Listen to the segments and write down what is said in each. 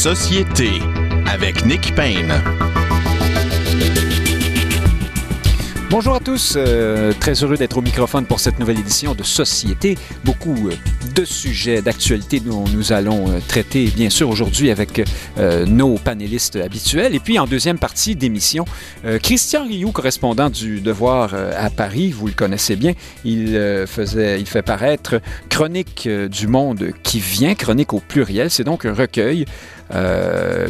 Société avec Nick Payne. Bonjour à tous, euh, très heureux d'être au microphone pour cette nouvelle édition de Société. Beaucoup euh, de sujets d'actualité dont nous allons euh, traiter, bien sûr, aujourd'hui avec nos panélistes habituels. Et puis, en deuxième partie d'émission, Christian Rioux, correspondant du Devoir à Paris, vous le connaissez bien, il, faisait, il fait paraître Chronique du monde qui vient, chronique au pluriel. C'est donc un recueil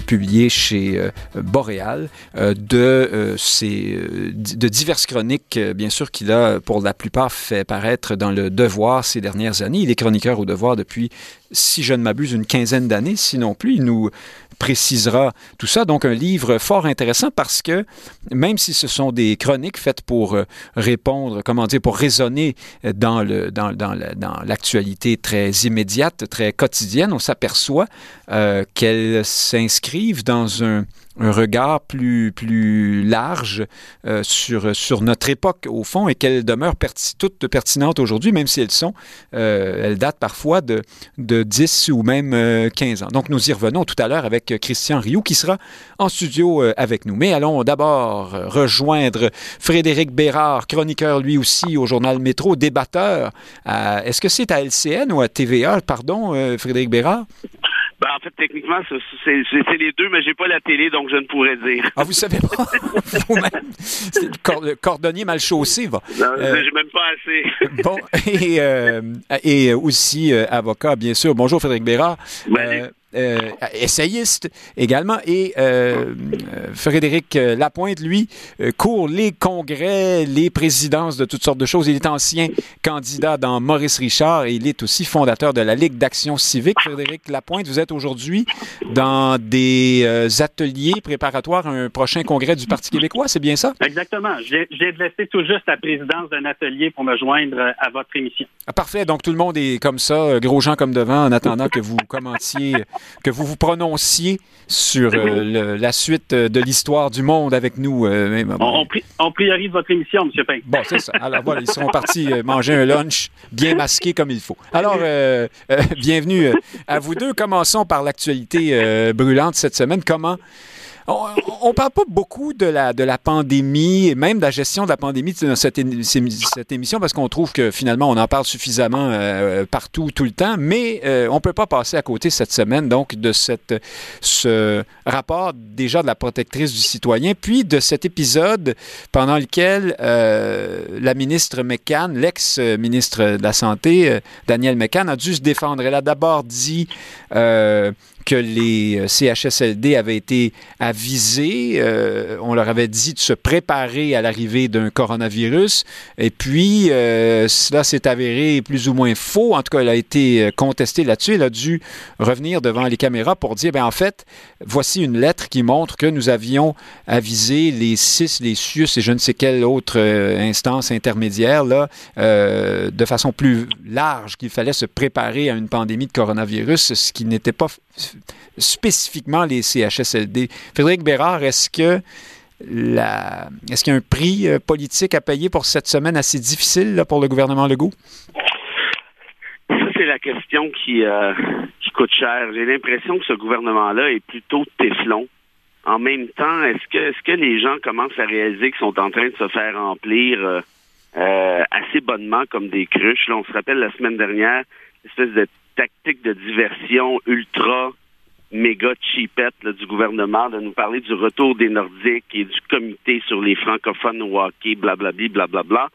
publié chez euh, Boréal, euh, de, ces, de diverses chroniques, bien sûr, qu'il a pour la plupart fait paraître dans le Devoir ces dernières années. Il est chroniqueur au Devoir depuis, si je ne m'abuse, une quinzaine d'années, sinon plus. Il nous précisera tout ça. Donc, un livre fort intéressant parce que même si ce sont des chroniques faites pour répondre, comment dire, pour raisonner dans, le, dans, dans, l'actualité très immédiate, très quotidienne, on s'aperçoit qu'elles s'inscrivent dans un, un regard plus, plus large euh, sur, sur notre époque, au fond, et qu'elles demeurent toutes pertinentes aujourd'hui, même si elles sont, euh, elles datent parfois de, de 10 ou même 15 euh, ans. Donc, nous y revenons tout à l'heure avec Christian Rioux, qui sera en studio avec nous. Mais allons d'abord rejoindre Frédéric Bérard, chroniqueur lui aussi au journal Métro, débatteur. Est-ce que c'est à LCN ou à TVA, pardon, Frédéric Bérard? Ben, en fait, techniquement, c'est les deux, mais j'ai pas la télé, donc je ne pourrais dire. Ah, vous savez pas? Vous-même? Le cordonnier mal chaussé, va. Non, euh, j'ai même pas assez. bon, et, euh, et aussi euh, avocat, bien sûr. Bonjour, Frédéric Bérard. Ben, essayiste également. Et euh, Frédéric Lapointe, lui, euh, court les congrès, les présidences de toutes sortes de choses. Il est ancien candidat dans Maurice Richard et il est aussi fondateur de la Ligue d'action civique. Frédéric Lapointe, vous êtes aujourd'hui dans des ateliers préparatoires à un prochain congrès du Parti québécois, c'est bien ça? Exactement. J'ai laissé tout juste la présidence d'un atelier pour me joindre à votre émission. Ah, parfait. Donc tout le monde est comme ça, gros gens comme devant, en attendant que vous commentiez que vous vous prononciez sur euh, la suite de l'histoire du monde avec nous. Euh, on, priorise votre émission, M. Payne. Bon, c'est ça. Alors voilà, ils sont partis euh, manger un lunch bien masqué comme il faut. Alors, bienvenue à vous deux. Commençons par l'actualité brûlante cette semaine. Comment on ne parle pas beaucoup de la, de la pandémie et même de la gestion de la pandémie dans cette, émission parce qu'on trouve que finalement on en parle suffisamment euh, partout tout le temps, mais euh, on ne peut pas passer à côté cette semaine donc de ce rapport déjà de la protectrice du citoyen, puis de cet épisode pendant lequel euh, la ministre McCann, l'ex-ministre de la Santé, Danielle McCann, a dû se défendre. Elle a d'abord dit que les euh, CHSLD avaient été avisés. Euh, on leur avait dit de se préparer à l'arrivée d'un coronavirus. Et puis, euh, cela s'est avéré plus ou moins faux. En tout cas, elle a été contestée là-dessus. Elle a dû revenir devant les caméras pour dire, ben en fait, voici une lettre qui montre que nous avions avisé les CIS, les CIUS et je ne sais quelle autre instance intermédiaire, là, de façon plus large, qu'il fallait se préparer à une pandémie de coronavirus, ce qui n'était pas spécifiquement les CHSLD. Frédéric Bérard, est-ce que la... est-ce qu'il y a un prix euh, politique à payer pour cette semaine assez difficile pour le gouvernement Legault? Ça, c'est la question qui, euh, qui coûte cher. J'ai l'impression que ce gouvernement-là est plutôt téflon. En même temps, est-ce que, est-ce que les gens commencent à réaliser qu'ils sont en train de se faire remplir euh, assez bonnement comme des cruches? On se rappelle la semaine dernière, espèce de tactique de diversion ultra méga cheapette du gouvernement de nous parler du retour des Nordiques et du comité sur les francophones au hockey, blablabla, blablabla,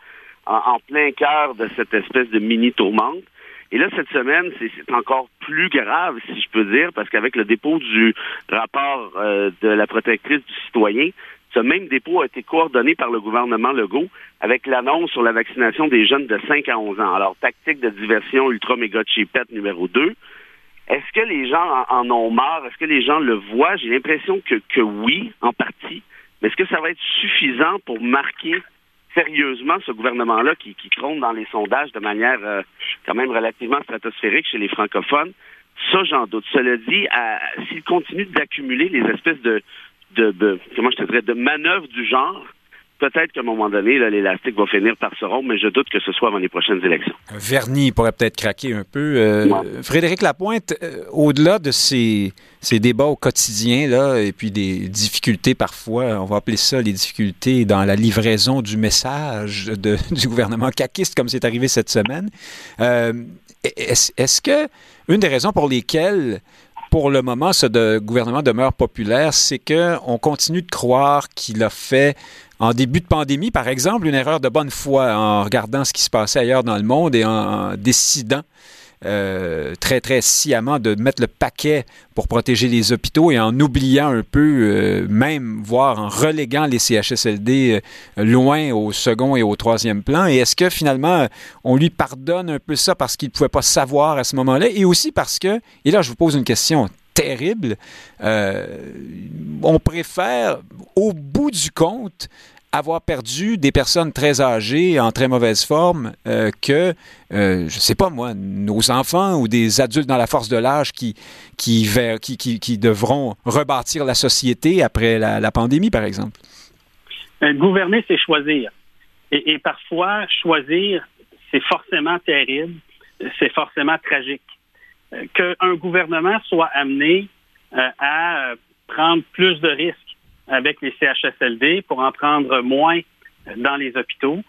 en, plein cœur de cette espèce de mini tourmente. Et là, cette semaine, c'est encore plus grave, si je peux dire, parce qu'avec le dépôt du rapport euh, de la protectrice du citoyen, ce même dépôt a été coordonné par le gouvernement Legault avec l'annonce sur la vaccination des jeunes de 5 à 11 ans. Alors, tactique de diversion ultra méga cheapette numéro 2. Est-ce que les gens en, ont marre? Est-ce que les gens le voient? J'ai l'impression que, que oui, en partie. Mais est-ce que ça va être suffisant pour marquer sérieusement ce gouvernement-là qui, qui trône dans les sondages de manière euh, quand même relativement stratosphérique chez les francophones? Ça, j'en doute. Cela dit, s'il continue d'accumuler les espèces de, de, comment je te dirais, de manœuvres du genre, peut-être qu'à un moment donné, l'élastique va finir par se rompre, mais je doute que ce soit avant les prochaines élections. Un vernis pourrait peut-être craquer un peu. Euh, Frédéric Lapointe, euh, au-delà de ces, ces, débats au quotidien, là, et puis des difficultés parfois, on va appeler ça les difficultés dans la livraison du message de, du gouvernement caquiste, comme c'est arrivé cette semaine, euh, est-ce est que une des raisons pour lesquelles pour le moment, ce gouvernement demeure populaire, c'est qu'on continue de croire qu'il a fait en début de pandémie, par exemple, une erreur de bonne foi en regardant ce qui se passait ailleurs dans le monde et en décidant euh, très, très sciemment de mettre le paquet pour protéger les hôpitaux et en oubliant un peu, euh, même voire en reléguant les CHSLD euh, loin au second et au troisième plan. Et est-ce que finalement, on lui pardonne un peu ça parce qu'il ne pouvait pas savoir à ce moment-là? Et aussi parce que, et là je vous pose une question terrible, on préfère, au bout du compte, avoir perdu des personnes très âgées, en très mauvaise forme, euh, que, euh, je ne sais pas moi, nos enfants ou des adultes dans la force de l'âge qui, qui, qui, qui, devront rebâtir la société après la, pandémie, par exemple? Euh, gouverner, c'est choisir. Et, et, parfois, choisir, c'est forcément terrible, c'est forcément tragique. Qu'un gouvernement soit amené à prendre plus de risques avec les CHSLD pour en prendre moins dans les hôpitaux.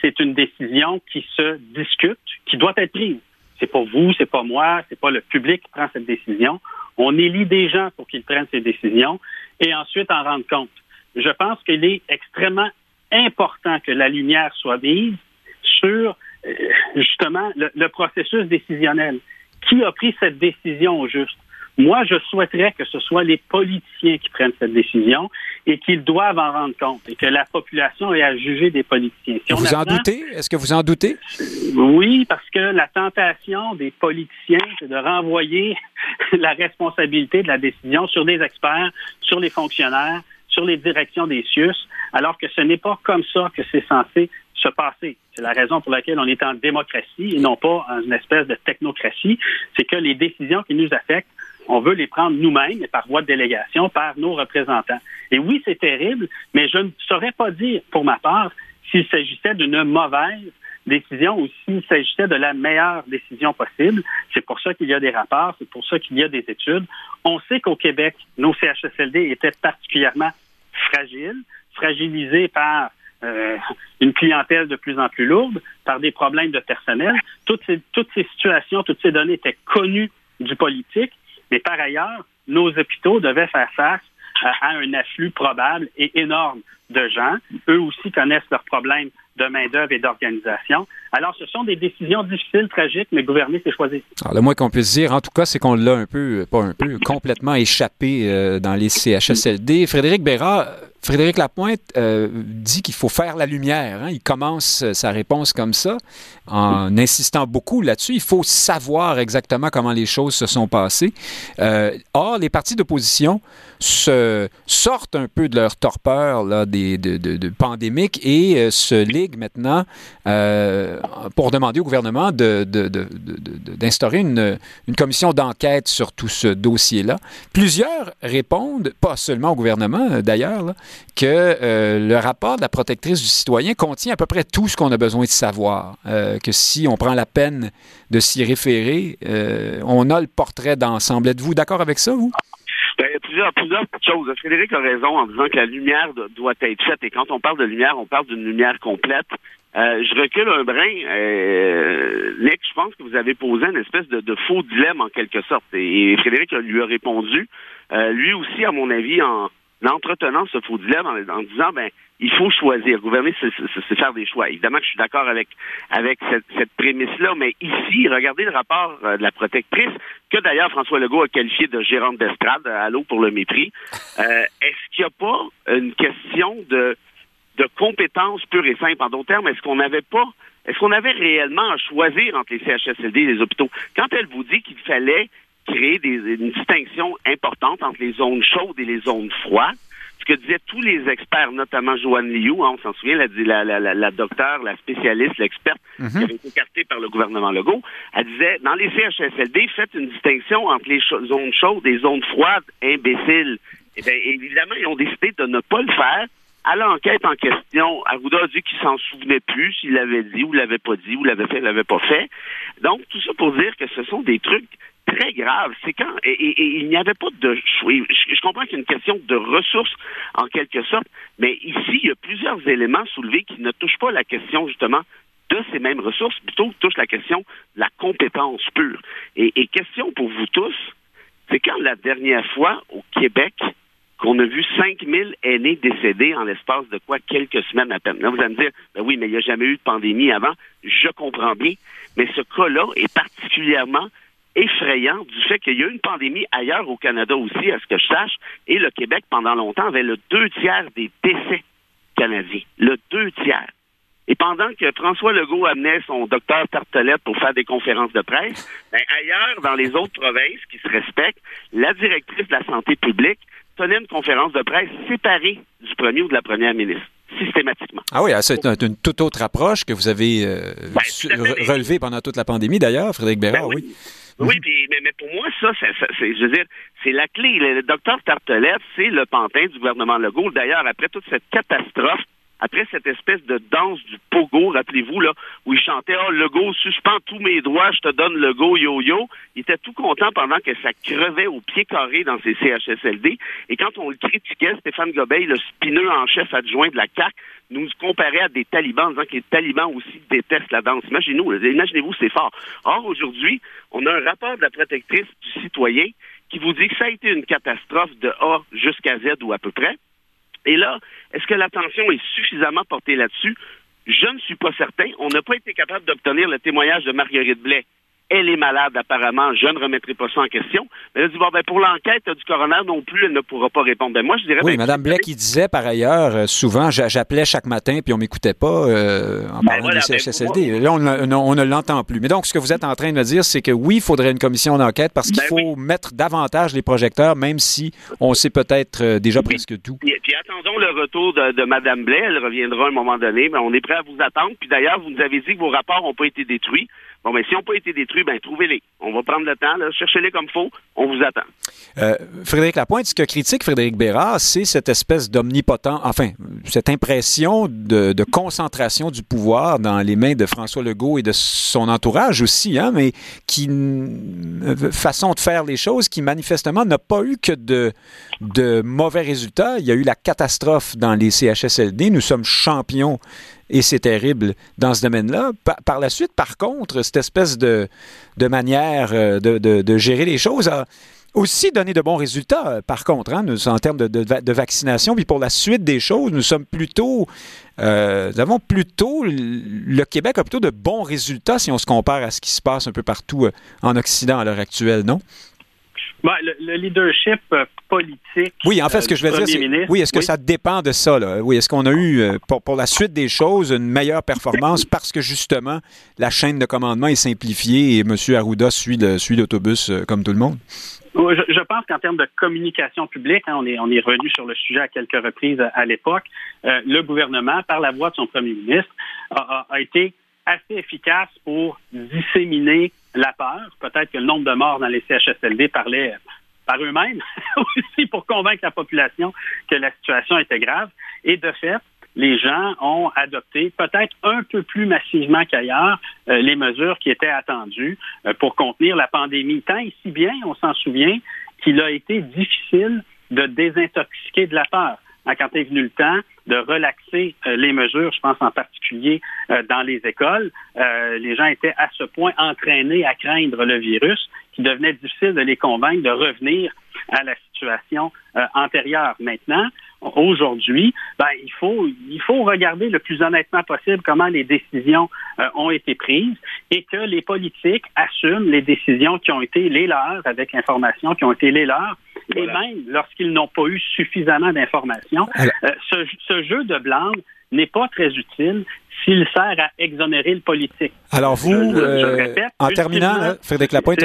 C'est une décision qui se discute, qui doit être prise. C'est pas vous, c'est pas moi, c'est pas le public qui prend cette décision. On élit des gens pour qu'ils prennent ces décisions et ensuite en rendre compte. Je pense qu'il est extrêmement important que la lumière soit mise sur euh, justement le, le processus décisionnel. Qui a pris cette décision au juste? Moi, je souhaiterais que ce soit les politiciens qui prennent cette décision et qu'ils doivent en rendre compte et que la population ait à juger des politiciens. vous en doutez? Est-ce que vous en doutez? Oui, parce que la tentation des politiciens, c'est de renvoyer la responsabilité de la décision sur des experts, sur les fonctionnaires, sur les directions des CIUS, alors que ce n'est pas comme ça que c'est censé se passer. C'est la raison pour laquelle on est en démocratie et non pas en une espèce de technocratie. C'est que les décisions qui nous affectent on veut les prendre nous-mêmes par voie de délégation par nos représentants. Et oui, c'est terrible, mais je ne saurais pas dire, pour ma part, s'il s'agissait d'une mauvaise décision ou s'il s'agissait de la meilleure décision possible. C'est pour ça qu'il y a des rapports, c'est pour ça qu'il y a des études. On sait qu'au Québec, nos CHSLD étaient particulièrement fragiles, fragilisés par euh, une clientèle de plus en plus lourde, par des problèmes de personnel. Toutes ces, toutes ces situations, toutes ces données étaient connues du politique mais par ailleurs, nos hôpitaux devaient faire face à un afflux probable et énorme de gens. Eux aussi connaissent leurs problèmes de main-d'œuvre et d'organisation. Alors, ce sont des décisions difficiles, tragiques, mais gouverner, c'est choisir. Alors, le moins qu'on puisse dire, en tout cas, c'est qu'on l'a un peu, pas un peu, complètement échappé euh, dans les CHSLD. Frédéric Bérard, Frédéric Lapointe euh, dit qu'il faut faire la lumière. Hein. Il commence sa réponse comme ça, en insistant beaucoup là-dessus. Il faut savoir exactement comment les choses se sont passées. Euh, or, les partis d'opposition se sortent un peu de leur torpeur là, des, de, de, pandémique et euh, se liguent maintenant euh, pour demander au gouvernement d'instaurer une, commission d'enquête sur tout ce dossier-là. Plusieurs répondent, pas seulement au gouvernement d'ailleurs, que euh, le rapport de la protectrice du citoyen contient à peu près tout ce qu'on a besoin de savoir, que si on prend la peine de s'y référer, on a le portrait d'ensemble. Êtes-vous d'accord avec ça, vous? Ben, il plusieurs choses. Frédéric a raison en disant que la lumière doit être faite. Et quand on parle de lumière, on parle d'une lumière complète. Euh, je recule un brin. Euh, Nick, je pense que vous avez posé une espèce de, faux dilemme en quelque sorte. Et, Frédéric lui a répondu. Euh, lui aussi, à mon avis, en, entretenant ce faux dilemme, en, disant, ben, il faut choisir. Gouverner, c'est faire des choix. Évidemment que je suis d'accord avec avec cette, prémisse-là, mais ici, regardez le rapport euh, de la protectrice, que d'ailleurs François Legault a qualifié de gérante d'estrade, à l'eau pour le mépris. Euh, Est-ce qu'il n'y a pas une question de de compétences pure et simple? En d'autres termes, est-ce qu'on n'avait pas, est-ce qu'on avait réellement à choisir entre les CHSLD et les hôpitaux? Quand elle vous dit qu'il fallait créer des, une distinction importante entre les zones chaudes et les zones froides, ce que disaient tous les experts, notamment Joanne Liu, hein, on s'en souvient, la, la, la, la, docteure, la spécialiste, l'experte mhm. qui avait été écartée par le gouvernement Legault, elle disait, dans les CHSLD, faites une distinction entre les zones chaudes et les zones froides, imbéciles. Eh bien, évidemment, ils ont décidé de ne pas le faire à l'enquête en question, Arruda a dit qu'il s'en souvenait plus, s'il l'avait dit ou l'avait pas dit ou l'avait fait, l'avait pas fait. Donc, tout ça pour dire que ce sont des trucs très graves. C'est quand et, il n'y avait pas de choix. Je, comprends qu'il y a une question de ressources en quelque sorte, mais ici il y a plusieurs éléments soulevés qui ne touchent pas la question justement de ces mêmes ressources, plutôt touchent la question de la compétence pure. Et, et question pour vous tous, c'est quand la dernière fois au Québec qu'on a vu 5000 aînés décédés en l'espace de quoi quelques semaines à peine? Là, vous allez me dire, ben oui, mais il n'y a jamais eu de pandémie avant. Je comprends bien, mais ce cas-là est particulièrement effrayant du fait qu'il y a eu une pandémie ailleurs au Canada aussi, à ce que je sache, et le Québec, pendant longtemps, avait le deux tiers des décès canadiens. Le deux tiers. Et pendant que François Legault amenait son docteur Tartelette pour faire des conférences de presse, ben ailleurs, dans les autres provinces qui se respectent, la directrice de la santé publique tenait une conférence de presse séparée du premier ou de la première ministre systématiquement. Ah oui, ah, c'est une toute autre approche que vous avez euh, ben, relevée pendant toute la pandémie, d'ailleurs, Frédéric Bérard, ben oui. oui. Mais, pour moi, ça, c'est, je veux dire, c'est la clé. Le, le docteur Tartelette, c'est le pantin du gouvernement Legault. D'ailleurs, après toute cette catastrophe après cette espèce de danse du pogo, rappelez-vous, là, où il chantait Oh, le go, suspends tous mes droits, je te donne le go, yo-yo. Il était tout content pendant que ça crevait au pied carré dans ses CHSLD. Et quand on le critiquait, Stéphane Gobeil, le spineux en chef adjoint de la CAC, nous comparait à des talibans en disant que les talibans aussi détestent la danse. Imaginez-vous, imaginez-vous, c'est fort. Or, aujourd'hui, on a un rapport de la protectrice du citoyen qui vous dit que ça a été une catastrophe de A jusqu'à Z ou à peu près. Et là, est-ce que l'attention est suffisamment portée là-dessus? Je ne suis pas certain. On n'a pas été capable d'obtenir le témoignage de Marguerite Blais elle est malade apparemment, je ne remettrai pas ça en question. Elle a dit, bon, ben, pour l'enquête du coroner non plus, elle ne pourra pas répondre. Ben, moi, je dirais... Oui, ben, Mme Blais qui disait, par ailleurs, euh, souvent, j'appelais chaque matin, puis on m'écoutait pas euh, en parlant des CHSLD. Là, on, ne l'entend plus. Mais donc, ce que vous êtes en train de me dire, c'est que oui, il faudrait une commission d'enquête parce qu'il faut mettre davantage les projecteurs, même si on sait peut-être euh, déjà presque tout. Puis, puis, attendons le retour de, de Mme Blais. Elle reviendra à un moment donné, mais on est prêt à vous attendre. Puis d'ailleurs, vous nous avez dit que vos rapports n'ont pas été détruits. Bon, mais si on pas été détruits, ben trouvez-les. On va prendre le temps, cherchez-les comme faut, on vous attend. Euh, Frédéric Lapointe, ce que critique Frédéric Bérard, c'est cette espèce d'omnipotent, enfin, cette impression de, concentration du pouvoir dans les mains de François Legault et de son entourage aussi, hein, mais qui façon de faire les choses qui manifestement n'a pas eu que de, de mauvais résultats. Il y a eu la catastrophe dans les CHSLD. Nous sommes champions et c'est terrible dans ce domaine-là. Par, la suite, par contre, cette espèce de, de manière euh, de, de, gérer les choses a aussi donné de bons résultats, euh, par contre, hein, en termes de, de, vaccination. Puis pour la suite des choses, nous sommes plutôt, euh, nous avons plutôt, le Québec a plutôt de bons résultats si on se compare à ce qui se passe un peu partout en Occident à l'heure actuelle, non? Ben, le, leadership euh, politique. Oui, en fait, ce que je veux dire, c'est. Oui, est-ce que ça dépend de ça? Là? Oui, est-ce qu'on a eu, euh, pour, pour, la suite des choses, une meilleure performance parce que justement, la chaîne de commandement est simplifiée et M. Arruda suit l'autobus suit euh, comme tout le monde? Je, pense qu'en termes de communication publique, hein, on, est, on est revenu sur le sujet à quelques reprises à, l'époque, le gouvernement, par la voix de son premier ministre, a, a été assez efficace pour disséminer la peur. Peut-être que le nombre de morts dans les CHSLD parlait par eux-mêmes aussi pour convaincre la population que la situation était grave. Et de fait, les gens ont adopté peut-être un peu plus massivement qu'ailleurs euh, les mesures qui étaient attendues euh, pour contenir la pandémie. Tant ici bien, on s'en souvient, qu'il a été difficile de désintoxiquer de la peur. Hein, quand est venu le temps de relaxer euh, les mesures, je pense en particulier euh, dans les écoles, euh, les gens étaient à ce point entraînés à craindre le virus qu'il devenait difficile de les convaincre de revenir à la situation antérieure. Maintenant, aujourd'hui, ben, il faut il faut regarder le plus honnêtement possible comment les décisions ont été prises et que les politiques assument les décisions qui ont été les leurs avec l'information qui ont été les leurs et même lorsqu'ils n'ont pas eu suffisamment d'informations. Euh, ce, jeu de blanc n'est pas très utile s'il sert à exonérer le politique. Alors vous, euh, en terminant, Frédéric Lapointe,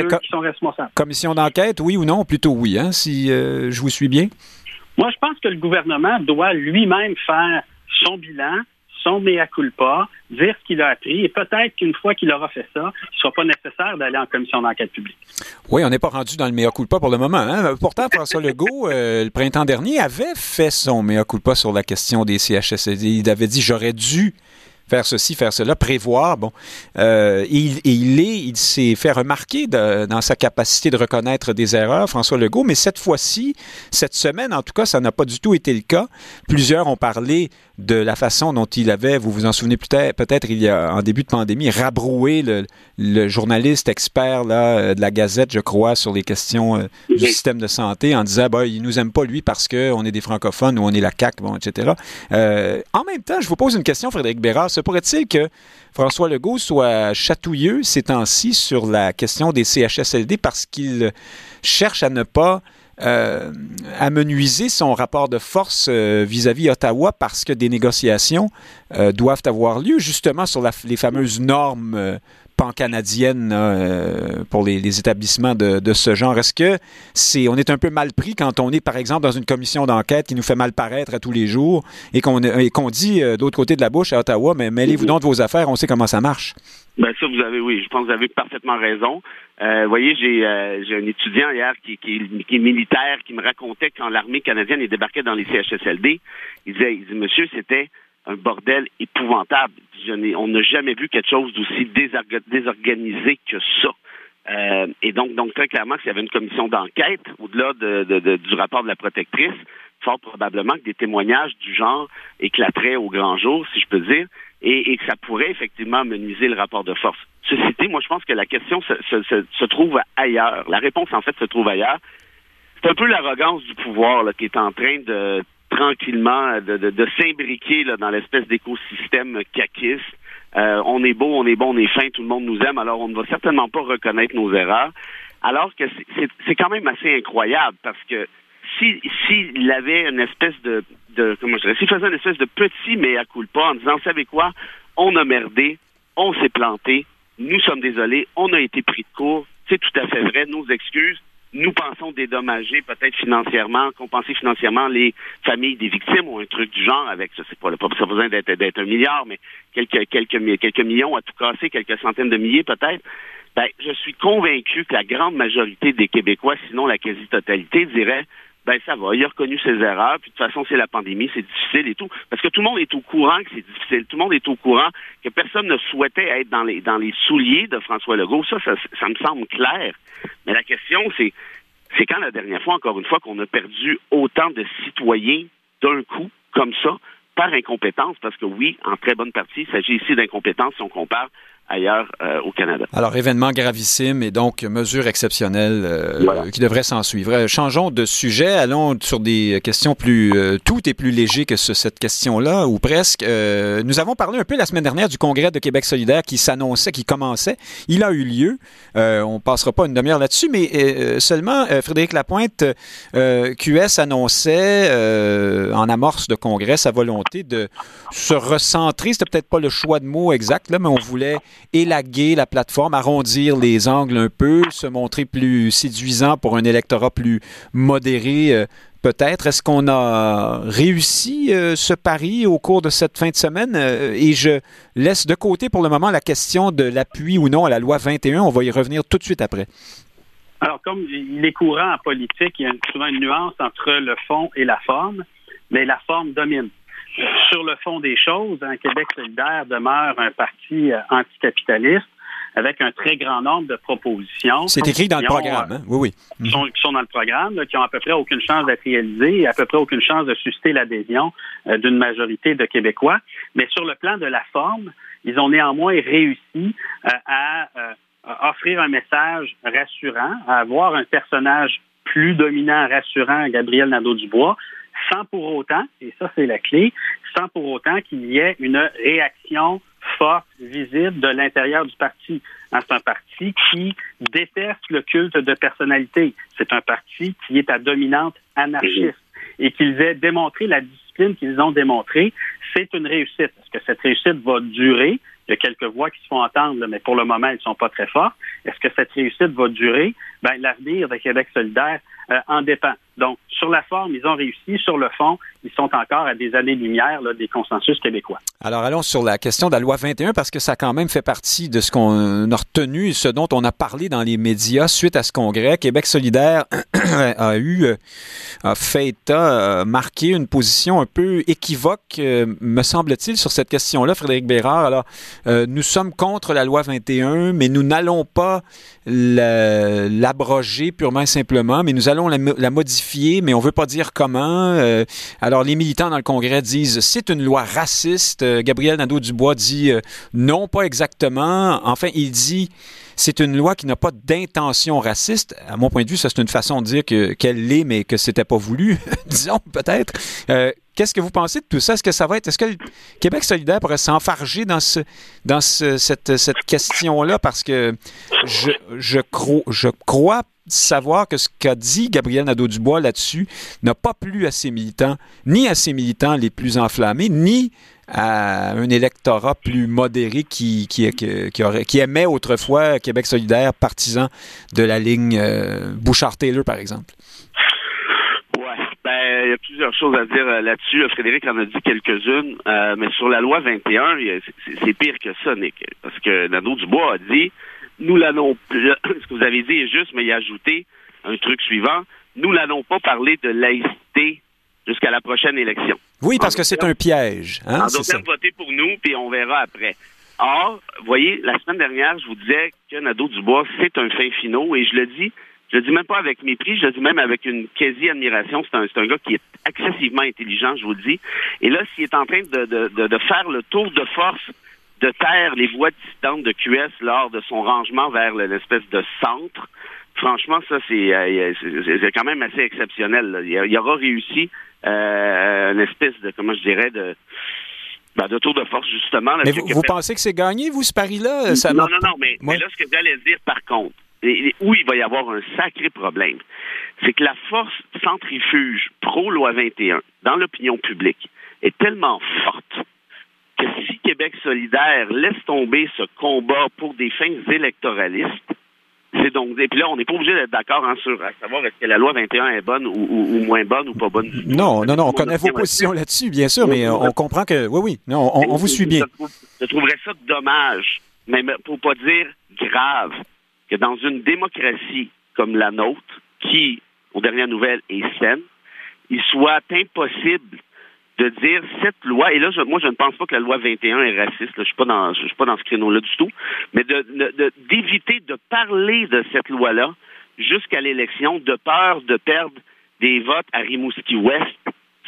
commission d'enquête, oui ou non? Plutôt oui, hein, si euh, je vous suis bien. Moi, je pense que le gouvernement doit lui-même faire son bilan, son mea culpa, dire ce qu'il a appris, et peut-être qu'une fois qu'il aura fait ça, il ne sera pas nécessaire d'aller en commission d'enquête publique. Oui, on n'est pas rendu dans le mea culpa pour le moment. Hein? Pourtant, François Legault, euh, le printemps dernier, avait fait son mea culpa sur la question des CHSLD. Il avait dit j'aurais dû faire ceci, faire cela, prévoir. Bon, euh, il, il, est, il s'est fait remarquer dans sa capacité de reconnaître des erreurs, François Legault, mais cette fois-ci, cette semaine, en tout cas, ça n'a pas du tout été le cas. Plusieurs ont parlé de la façon dont il avait, vous vous en souvenez peut-être, peut-être il y a en début de pandémie, rabroué le, le, journaliste expert là, euh, de la Gazette, je crois, sur les questions euh, du système de santé en disant bah, il nous aime pas lui parce qu'on est des francophones ou on est la CAQ, bon, etc. Euh, en même temps, je vous pose une question, Frédéric Bérard. Se pourrait-il que François Legault soit chatouilleux ces temps-ci sur la question des CHSLD parce qu'il cherche à ne pas euh, amenuiser son rapport de force euh, vis-à-vis Ottawa parce que des négociations euh, doivent avoir lieu justement sur les fameuses normes pan-canadiennes pour les, établissements de, ce genre. Est-ce que c'est on est un peu mal pris quand on est par exemple dans une commission d'enquête qui nous fait mal paraître à tous les jours et qu'on qu'on dit d'autre côté de la bouche à Ottawa mais mêlez-vous donc de vos affaires, on sait comment ça marche. Ben ça, vous avez, oui, je pense que vous avez parfaitement raison. Euh, vous voyez, j'ai euh, j'ai un étudiant hier qui, qui, qui, est militaire qui me racontait quand l'armée canadienne est débarquée dans les CHSLD, il disait, il dit, monsieur, c'était un bordel épouvantable. on n'a jamais vu quelque chose d'aussi désorganisé que ça. Euh, et donc, très clairement, s'il y avait une commission d'enquête, au-delà de, de, du rapport de la protectrice, fort probablement que des témoignages du genre éclateraient au grand jour, si je peux dire et, que ça pourrait effectivement menuiser le rapport de force. Ceci dit, moi, je pense que la question se, trouve ailleurs. La réponse, en fait, se trouve ailleurs. C'est un peu l'arrogance du pouvoir qui est en train de tranquillement de, de, de s'imbriquer dans l'espèce d'écosystème caquiste. Euh, on est beau, on est bon, on est fin, tout le monde nous aime, alors on ne va certainement pas reconnaître nos erreurs. Alors que c'est quand même assez incroyable parce que s'il si, avait une espèce de, de comment je dirais, s'il faisait une espèce de petit mea culpa en disant, savez quoi, on a merdé, on s'est planté, nous sommes désolés, on a été pris de court, c'est tout à fait vrai, nos excuses, nous pensons dédommager peut-être financièrement, compenser financièrement les familles des victimes ou un truc du genre avec, ça c'est pas, pas ça besoin d'être, d'être un milliard, mais quelques, quelques, quelques millions à tout casser, quelques centaines de milliers peut-être. Ben, je suis convaincu que la grande majorité des Québécois, sinon la quasi-totalité, dirait ben ça va, il a reconnu ses erreurs, puis de toute façon, c'est la pandémie, c'est difficile et tout. Parce que tout le monde est au courant que c'est difficile, tout le monde est au courant que personne ne souhaitait être dans les dans les souliers de François Legault. Ça, ça, me semble clair. Mais la question, c'est c'est quand la dernière fois, encore une fois, qu'on a perdu autant de citoyens d'un coup, comme ça, par incompétence, parce que oui, en très bonne partie, il s'agit ici d'incompétence si on compare ailleurs euh, au Canada. Alors, événement gravissime et donc mesures exceptionnelles euh, qui devraient s'en suivre. Euh, changeons de sujet, allons sur des questions plus toutes et plus légères que cette question-là, ou presque. nous avons parlé un peu la semaine dernière du Congrès de Québec solidaire qui s'annonçait, qui commençait. Il a eu lieu. on passera pas une demi-heure là-dessus, mais seulement Frédéric Lapointe, QS annonçait en amorce de congrès sa volonté de se recentrer. C'était peut-être pas le choix de mots exact, là, mais on voulait élaguer la plateforme, arrondir les angles un peu, se montrer plus séduisant pour un électorat plus modéré. Euh, peut-être. Est-ce qu'on a réussi euh, ce pari au cours de cette fin de semaine? Euh, et je laisse de côté pour le moment la question de l'appui ou non à la loi 21. On va y revenir tout de suite après. Alors, comme il est courant en politique, il y a souvent une nuance entre le fond et la forme, mais la forme domine sur le fond des choses, un Québec solidaire demeure un parti euh, anticapitaliste avec un très grand nombre de propositions. C'est écrit dans le programme, hein? oui, oui. Qui sont, dans le programme, qui ont à peu près aucune chance d'être réalisées et à peu près aucune chance de susciter l'adhésion euh, d'une majorité de Québécois. Mais sur le plan de la forme, ils ont néanmoins réussi euh, à, à offrir un message rassurant, à avoir un personnage plus dominant, rassurant, Gabriel Nadeau-Dubois, sans pour autant, et ça c'est la clé, sans pour autant qu'il y ait une réaction forte, visible de l'intérieur du parti. Hein, c'est un parti qui déteste le culte de personnalité. C'est un parti qui est à dominante anarchiste. Et qu'ils aient démontré la discipline qu'ils ont démontrée, c'est une réussite. Est-ce que cette réussite va durer? Il y a quelques voix qui se font entendre, mais pour le moment, elles ne sont pas très fortes. Est-ce que cette réussite va durer? Ben, l'avenir de Québec solidaire euh, en dépend. Donc, sur la forme, ils ont réussi. Sur le fond, qui sont encore à des années-lumière des consensus québécois. Alors allons sur la question de la loi 21 parce que ça quand même fait partie de ce qu'on a retenu, ce dont on a parlé dans les médias suite à ce congrès. Québec solidaire a eu, a fait état, a marqué une position un peu équivoque, euh, me semble-t-il, sur cette question-là, Frédéric Bérard. Alors, euh, nous sommes contre la loi 21, mais nous n'allons pas l'abroger purement et simplement, mais nous allons la, modifier, mais on veut pas dire comment. Euh, alors, les militants dans le Congrès disent c'est une loi raciste. Euh, Gabriel Nadeau-Dubois dit euh, non, pas exactement. Enfin, il dit c'est une loi qui n'a pas d'intention raciste. À mon point de vue, ça c'est une façon de dire que qu'elle l'est, mais que c'était pas voulu, disons peut-être. Qu'est-ce que vous pensez de tout ça? Est-ce que ça va être. Est-ce que le Québec solidaire pourrait s'enfarger dans, ce, dans cette, question-là? Parce que je, je, crois, je crois savoir que ce qu'a dit Gabriel Nadeau-Dubois là-dessus n'a pas plu à ses militants, ni à ses militants les plus enflammés, ni à un électorat plus modéré qui, qui, qui, aurait, qui aimait autrefois Québec solidaire, partisan de la ligne euh, Bouchard-Taylor, par exemple. Ben, il y a plusieurs choses à dire euh, là-dessus. Frédéric en a dit quelques-unes, euh, mais sur la loi 21, c'est pire que ça, Nick. Parce que Nadeau Dubois a dit, nous l'allons, ce que vous avez dit est juste, mais il a ajouté un truc suivant, nous l'allons pas parler de laïcité jusqu'à la prochaine élection. Oui, parce que c'est un piège. Hein, en d'autres votez pour nous, puis on verra après. Or, vous voyez, la semaine dernière, je vous disais que Nadeau Dubois, c'est un fin finaux, et je le dis, je le dis même pas avec mépris, je le dis même avec une quasi-admiration. C'est un, un, gars qui est excessivement intelligent, je vous le dis. Et là, s'il est en train de, de, de, faire le tour de force de taire les voix dissidentes de QS lors de son rangement vers l'espèce de centre, franchement, ça, c'est euh, quand même assez exceptionnel. Il, aura réussi euh, une espèce de, comment je dirais, de... Ben, de tour de force, justement. mais vous, pensez que c'est gagné, vous, ce pari-là? Non, non, non, mais, mais là, ce que j'allais dire, par contre, où il va y avoir un sacré problème, c'est que la force centrifuge pro-loi 21 dans l'opinion publique est tellement forte que si Québec solidaire laisse tomber ce combat pour des fins électoralistes, c'est donc. Et puis là, on n'est pas obligé d'être d'accord hein, sur à savoir est-ce que la loi 21 est bonne ou, moins bonne ou pas bonne Non, non, non, on connaît vos positions là-dessus, bien sûr, mais on comprend que. Oui, oui, non, on, vous suit bien. Je trouverais ça dommage, mais pour pas dire grave, que dans une démocratie comme la nôtre, qui, aux dernières nouvelles, est saine, il soit impossible de dire cette loi, et là, moi, je ne pense pas que la loi 21 est raciste, je ne suis pas dans, je suis pas dans ce créneau-là du tout, mais d'éviter de, de parler de cette loi-là jusqu'à l'élection, de peur de perdre des votes à Rimouski-Ouest.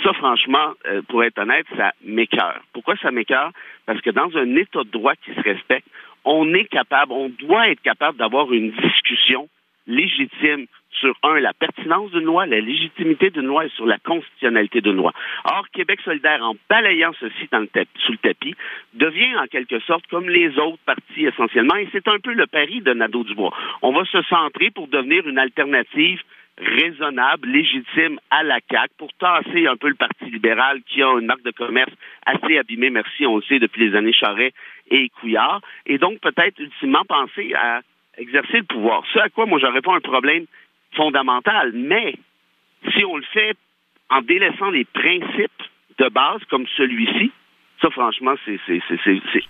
Ça, franchement, euh, pour être honnête, ça m'écœure. Pourquoi ça m'écœure? Parce que dans un État de droit qui se respecte, on est capable, on doit être capable d'avoir une discussion légitime sur, un, la pertinence d'une loi, la légitimité d'une loi et sur la constitutionnalité d'une loi. Or, Québec solidaire, en balayant ceci dans le sous le tapis, devient en quelque sorte comme les autres partis essentiellement, et c'est un peu le pari de Nadeau-Dubois. On va se centrer pour devenir une alternative raisonnable, légitime à la CAQ pour tasser un peu le Parti libéral qui a une marque de commerce assez abîmée, merci, on le sait, depuis les années Charret et Couillard, et donc peut-être ultimement penser à exercer le pouvoir. Ce à quoi moi j'aurais pas un problème fondamental, mais si on le fait en délaissant les principes de base comme celui-ci, ça, franchement, c'est,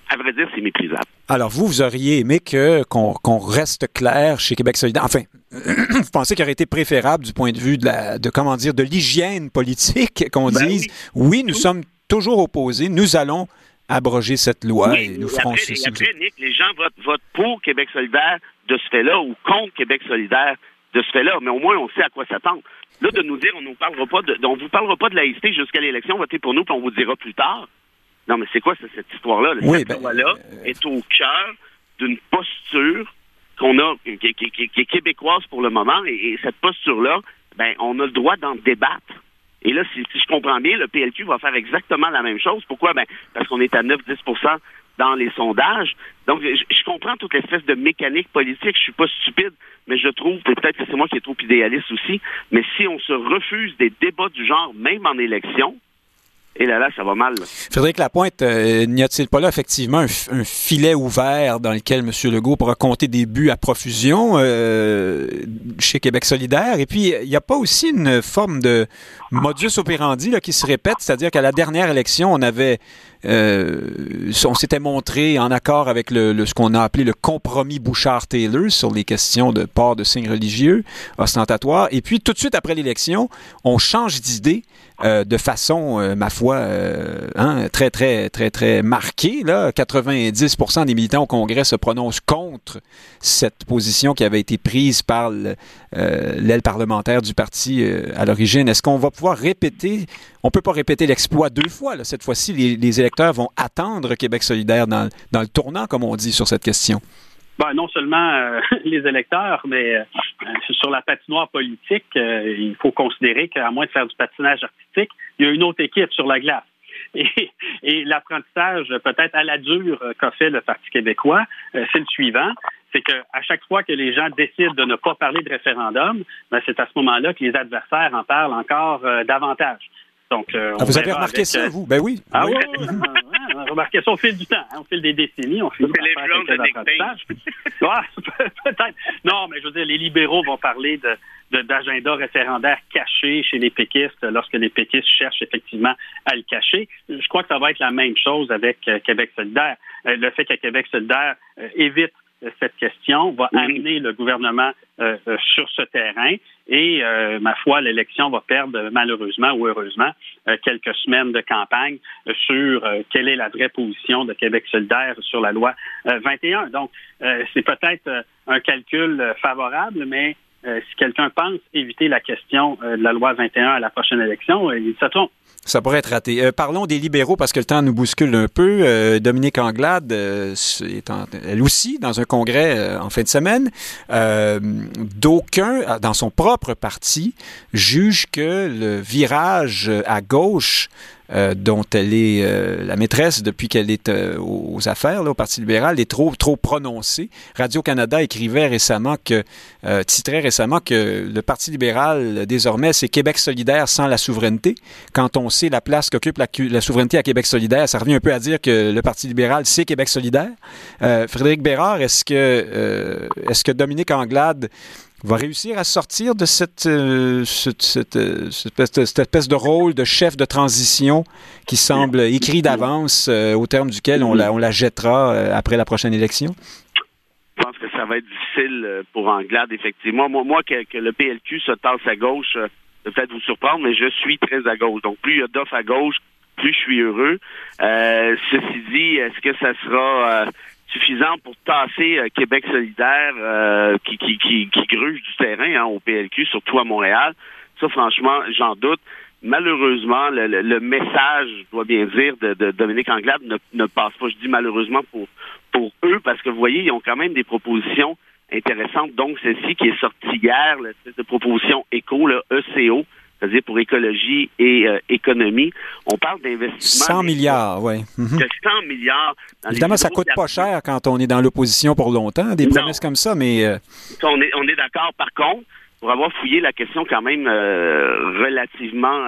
à vrai dire, c'est méprisable. Alors, vous, vous auriez aimé que, qu'on, reste clair chez Québec solidaire? Enfin, vous pensez qu'il aurait été préférable du point de vue de la, de comment dire, de l'hygiène politique, qu'on ben dise, oui. nous sommes toujours opposés, nous allons abroger cette loi et nous ferons ceci. après, Nick, les gens votent, pour Québec solidaire de ce fait-là ou contre Québec solidaire de ce fait-là, mais au moins on sait à quoi s'attendre. Là, de nous dire, on ne parlera pas de, on vous parlera pas de laïcité jusqu'à l'élection, votez pour nous, puis on vous dira plus tard. Non, mais c'est quoi cette histoire-là? cette ben, loi-là euh, est au cœur d'une posture qu'on a, qui, est québécoise pour le moment, et, cette posture-là, ben, on a le droit d'en débattre. Et là, si, je comprends bien, le PLQ va faire exactement la même chose. Pourquoi? Ben, parce qu'on est à 9-10 dans les sondages. Donc, je, comprends toute l'espèce de mécanique politique. Je suis pas stupide, mais je trouve, peut-être que c'est moi qui est trop idéaliste aussi, mais si on se refuse des débats du genre, même en élection, et là, là, ça va mal. Frédéric Lapointe, euh, n'y a-t-il pas là effectivement un, filet ouvert dans lequel M. Legault pourra compter des buts à profusion euh, chez Québec solidaire? Et puis, il n'y a pas aussi une forme de modus operandi qui se répète, c'est-à-dire qu'à la dernière élection, on euh, s'était montré en accord avec ce qu'on a appelé le compromis Bouchard-Taylor sur les questions de port de signes religieux ostentatoires. Et puis, tout de suite après l'élection, on change d'idée euh, de façon, euh, ma foi, hein, très, très, très, très marquée. Là. 90% des militants au Congrès se prononcent contre cette position qui avait été prise par l'aile parlementaire du parti à l'origine. Est-ce qu'on va pouvoir répéter, on peut pas répéter l'exploit deux fois. Cette fois-ci, les, les électeurs vont attendre Québec solidaire dans, le tournant, comme on dit, sur cette question? Ben, non seulement euh, les électeurs, mais euh, sur la patinoire politique, euh, il faut considérer qu'à moins de faire du patinage artistique, il y a une autre équipe sur la glace. Et, l'apprentissage, peut-être à la dure, qu'a fait le Parti québécois, c'est le suivant c'est qu'à chaque fois que les gens décident de ne pas parler de référendum, ben c'est à ce moment-là que les adversaires en parlent encore davantage. Donc, euh, ah, vous avez remarqué ça, vous? Ben oui. Ah oui, on a remarqué ça au fil du temps, hein, au fil des décennies. On finit plans de Peut-être. Non, mais je veux dire, les libéraux vont parler de d'agenda référendaire caché chez les péquistes lorsque les péquistes cherchent effectivement à le cacher. Je crois que ça va être la même chose avec euh, Québec solidaire. Euh, le fait que Québec solidaire évite cette question va amener le gouvernement euh, euh, sur ce terrain et, euh, ma foi, l'élection va perdre malheureusement ou heureusement quelques semaines de campagne sur quelle est la vraie position de Québec solidaire sur la loi 21. Donc, c'est peut-être un calcul favorable, mais euh, si quelqu'un pense éviter la question euh, de la loi 21 à la prochaine élection, euh, il se trompe. Ça pourrait être raté. parlons des libéraux parce que le temps nous bouscule un peu. Dominique Anglade est elle aussi dans un congrès en fin de semaine. D'aucuns, dans son propre parti, jugent que le virage à gauche euh, dont elle est euh, la maîtresse depuis qu'elle est euh, aux affaires, là, au Parti libéral, est trop, trop prononcée. Radio-Canada écrivait récemment que, titrait récemment que le Parti libéral, désormais, c'est Québec solidaire sans la souveraineté. Quand on sait la place qu'occupe la, la, souveraineté à Québec solidaire, ça revient un peu à dire que le Parti libéral, c'est Québec solidaire. Frédéric Bérard, est-ce que, est-ce que Dominique Anglade va réussir à sortir de cette, euh, cette, euh, cette, espèce, de rôle de chef de transition qui semble écrit d'avance, euh, au terme duquel on la, on la jettera après la prochaine élection? Je pense que ça va être difficile pour Anglade, effectivement. Moi, moi que, le PLQ se tasse à gauche, peut-être vous surprendre, mais je suis très à gauche. Donc, plus il y a d'offres à gauche, plus je suis heureux. ceci dit, est-ce que ça sera suffisant pour tasser euh, Québec solidaire euh, qui, qui, qui, qui, gruge du terrain hein, au PLQ, surtout à Montréal. Ça, franchement, j'en doute. Malheureusement, le, message, je dois bien dire, de, de Dominique Anglade ne, ne, passe pas. Je dis malheureusement pour, pour eux, parce que vous voyez, ils ont quand même des propositions intéressantes. Donc, celle-ci qui est sortie hier, cette proposition ECO, le ECO, c'est-à-dire pour écologie et euh, économie. On parle d'investissement. 100 milliards, oui. 100 mhm. milliards. Évidemment, ça coûte pas cher quand on est dans l'opposition pour longtemps, des promesses comme ça, mais... Euh, on est, on est d'accord. Par contre, pour avoir fouillé la question quand même euh, relativement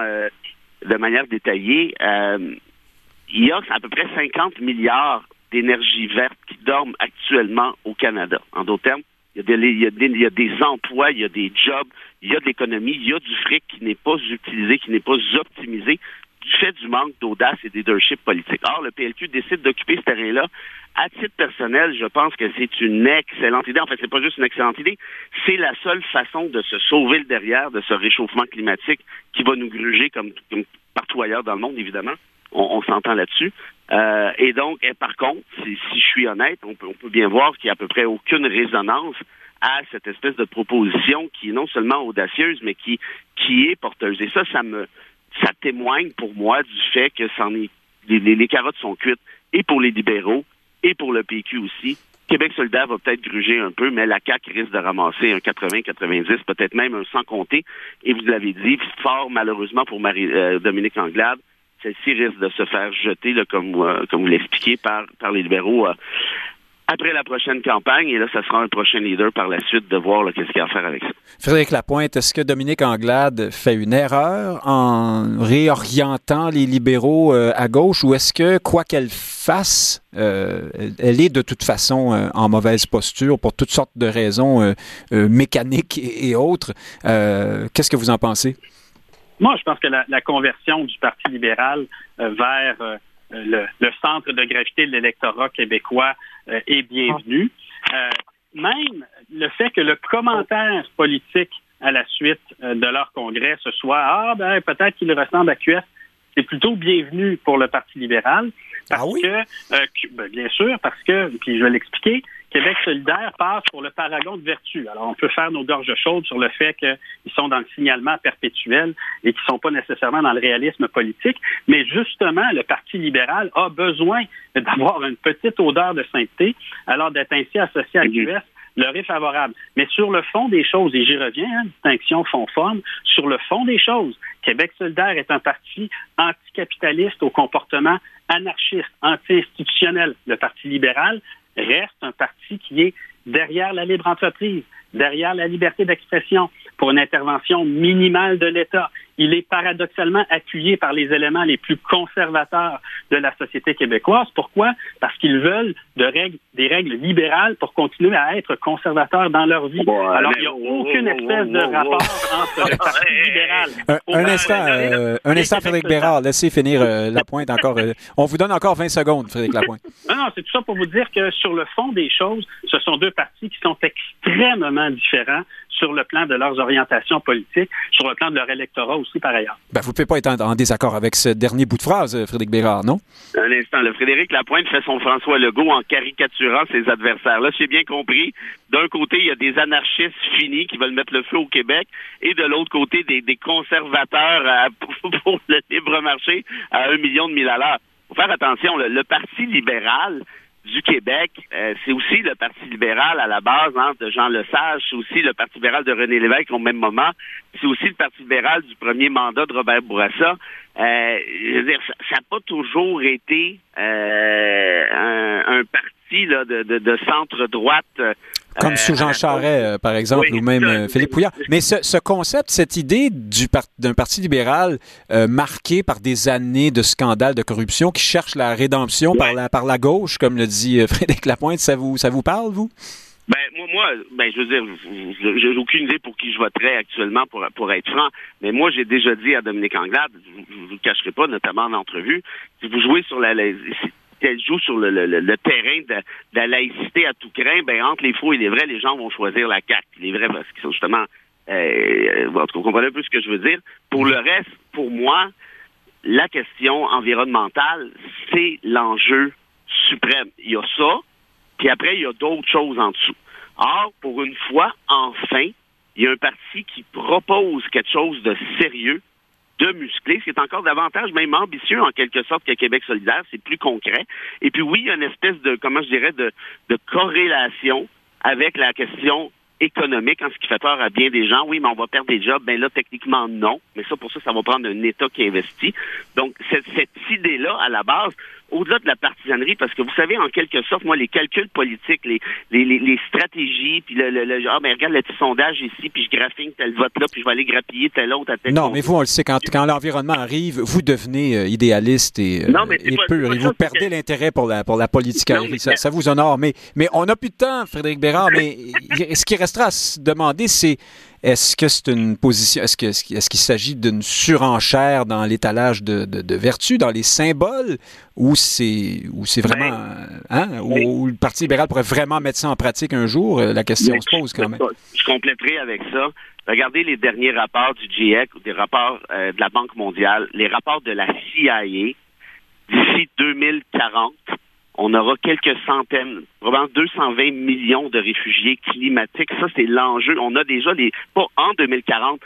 de manière détaillée, il y a à peu près 50 milliards d'énergie verte qui dorment actuellement au Canada. En d'autres termes, il y, a des, emplois, il y a des jobs, il y a de l'économie, il y a du fric qui n'est pas utilisé, qui n'est pas optimisé du fait du manque d'audace et de leadership politique. Or, le PLQ décide d'occuper ce terrain-là. À titre personnel, je pense que c'est une excellente idée. En fait, c'est pas juste une excellente idée, c'est la seule façon de se sauver le derrière de ce réchauffement climatique qui va nous gruger comme, partout ailleurs dans le monde, évidemment. On, s'entend là-dessus. Euh, et donc, par contre, si, si, je suis honnête, on peut, on peut bien voir qu'il n'y a à peu près aucune résonance à cette espèce de proposition qui est non seulement audacieuse, mais qui, qui est porteuse. Et ça, ça me ça témoigne pour moi du fait que est les, les, carottes sont cuites et pour les libéraux et pour le PQ aussi. Québec solidaire va peut-être gruger un peu, mais la CAQ risque de ramasser un 80-90, peut-être même un sans compter. Et vous l'avez dit, fort malheureusement pour Marie, euh, Dominique Anglade, celle-ci risque de se faire jeter, euh, comme vous l'expliquez, par, les libéraux euh, après la prochaine campagne. Et là, ça sera un prochain leader par la suite de voir qu'est-ce qu'il y a à faire avec ça. Frédéric Lapointe, est-ce que Dominique Anglade fait une erreur en réorientant les libéraux euh, à gauche ou est-ce que, quoi qu'elle fasse, elle est de toute façon en mauvaise posture pour toutes sortes de raisons mécaniques et, autres? Qu'est-ce que vous en pensez? Moi, je pense que la, conversion du Parti libéral vers le, centre de gravité de l'électorat québécois est bienvenue. même le fait que le commentaire politique à la suite euh, de leur congrès ce soit ah ben peut-être qu'il ressemble à QS, c'est plutôt bienvenu pour le Parti libéral parce ah oui? que, euh, ben, bien sûr parce que puis je vais l'expliquer Québec solidaire passe pour le paragon de vertu. Alors, on peut faire nos gorges chaudes sur le fait qu'ils sont dans le signalement perpétuel et qu'ils ne sont pas nécessairement dans le réalisme politique, mais justement, le Parti libéral a besoin d'avoir une petite odeur de sainteté, alors d'être ainsi associé à QS leur est favorable. Mais sur le fond des choses, et j'y reviens, hein, distinction fond-forme, sur le fond des choses, Québec solidaire est un parti anticapitaliste au comportement anarchiste, anti-institutionnel. Le Parti libéral reste un parti qui est derrière la libre entreprise, derrière la liberté d'expression, pour une intervention minimale de l'État. Il est paradoxalement appuyé par les éléments les plus conservateurs de la société québécoise. Pourquoi? Parce qu'ils veulent de règles, des règles libérales pour continuer à être conservateurs dans leur vie. Alors, il n'y a aucune espèce de rapport entre le Parti libéral. Un, instant, euh, un instant, Frédéric Bérard, laissez finir euh, la pointe encore. Euh, on vous donne encore 20 secondes, Frédéric Lapointe. non, non, c'est tout ça pour vous dire que sur le fond des choses, ce sont deux partis qui sont extrêmement différents sur le plan de leurs orientations politiques, sur le plan de leur électorat aussi par ailleurs. Ben, vous ne pouvez pas être en, désaccord avec ce dernier bout de phrase, Frédéric Bérard, non? Un instant. Le Frédéric Lapointe fait son François Legault en caricaturant ses adversaires. Là, j'ai bien compris. D'un côté, il y a des anarchistes finis qui veulent mettre le feu au Québec et de l'autre côté, des, conservateurs pour, le libre marché à un million de mille à l'heure. faut faire attention. le Parti libéral du Québec, euh, c'est aussi le Parti libéral à la base hein, de Jean Lesage, c'est aussi le Parti libéral de René Lévesque au même moment, c'est aussi le Parti libéral du premier mandat de Robert Bourassa. Euh, je veux dire, ça n'a pas toujours été euh, un, un, parti là, de, de, de centre-droite comme sous Jean Charest, euh, par exemple, ou même euh, Philippe Pouillard. Mais ce, concept, cette idée d'un parti libéral euh, marqué par des années de scandales de corruption qui cherche la rédemption par, la, par la gauche, comme le dit Frédéric Lapointe, ça vous, ça vous parle, vous? Ben, moi, moi, ben, je veux dire, j'ai aucune idée pour qui je voterais actuellement, pour, pour être franc. Mais moi, j'ai déjà dit à Dominique Anglade, je ne vous le cacherai pas, notamment en entrevue, si vous jouez sur la, elle joue sur le, terrain de, la laïcité à tout craint, ben entre les faux et les vrais, les gens vont choisir la carte. Les vrais parce qu'ils sont justement euh, vous comprenez un peu ce que je veux dire. Pour le reste, pour moi, la question environnementale, c'est l'enjeu suprême. Il y a ça, puis après, il y a d'autres choses en dessous. Or, pour une fois, enfin, il y a un parti qui propose quelque chose de sérieux de muscler, ce qui est encore davantage même ambitieux en quelque sorte que Québec solidaire, c'est plus concret. Et puis oui, il y a une espèce de, comment je dirais, de, de corrélation avec la question économique, en ce qui fait peur à bien des gens. Oui, mais on va perdre des jobs. Ben là, techniquement, non. Mais ça, pour ça, ça va prendre un État qui investit. Donc, cette, cette idée-là, à la base, au-delà de la partisanerie, parce que vous savez, en quelque sorte, moi, les calculs politiques, les, les, les, stratégies, puis le, le, ah, ben, regarde le petit sondage ici, puis je graphine tel vote-là, puis je vais aller grappiller tel autre à tel Non, mais vous, on le sait, quand, quand l'environnement arrive, vous devenez euh, idéaliste et, euh, et pur, et vous perdez l'intérêt pour la, pour la politique. ça, ça, vous honore. Mais, mais on n'a plus de temps, Frédéric Bérard, mais ce qui restera à se demander, c'est est-ce que c'est une position, est-ce que est-ce qu'il s'agit d'une surenchère dans l'étalage de, de, vertu, dans les symboles, ou c'est ou c'est vraiment, ben, hein, ou, le Parti libéral pourrait vraiment mettre ça en pratique un jour? Euh, La question se pose quand même. Je compléterai avec ça. Regardez les derniers rapports du GIEC ou des rapports euh, de la Banque mondiale, les rapports de la CIA d'ici 2040 on aura quelques centaines, probablement 220 millions de réfugiés climatiques. Ça, c'est l'enjeu. On a déjà les, pas en 2040,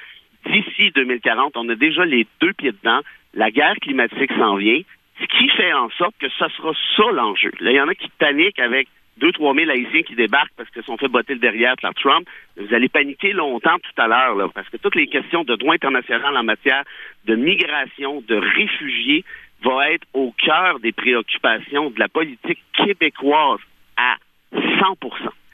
d'ici 2040, on a déjà les deux pieds dedans. La guerre climatique s'en vient, ce qui fait en sorte que ce sera ça l'enjeu. Là, il y en a qui paniquent avec 2-3 000 Haïtiens qui débarquent parce qu'ils sont fait botter le derrière par Trump. Vous allez paniquer longtemps tout à l'heure, parce que toutes les questions de droit international en matière de migration, de réfugiés, va être au cœur des préoccupations de la politique québécoise à 100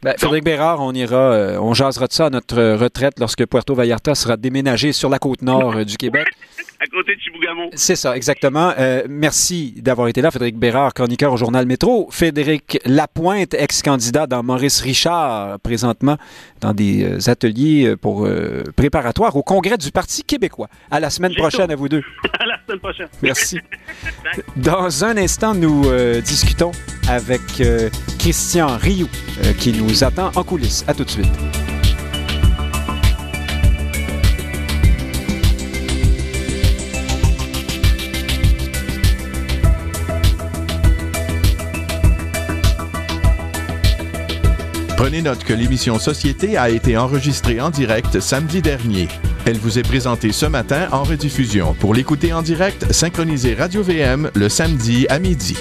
ben, Frédéric Bérard, on ira, euh, on jasera de ça à notre retraite lorsque Puerto Vallarta sera déménagé sur la côte nord euh, du Québec. à côté de Chibougamau. C'est ça, exactement. Euh, merci d'avoir été là, Frédéric Bérard, chroniqueur au Journal Métro. Frédéric Lapointe, ex-candidat dans Maurice Richard, présentement dans des ateliers pour préparatoires au Congrès du Parti québécois. À la semaine prochaine à vous deux. à la semaine prochaine. Merci. dans un instant, nous discutons avec Christian Rioux, qui nous nous attend en coulisses. À tout de suite. Prenez note que l'émission Société a été enregistrée en direct samedi dernier. Elle vous est présentée ce matin en rediffusion. Pour l'écouter en direct, synchronisez Radio VM le samedi à midi.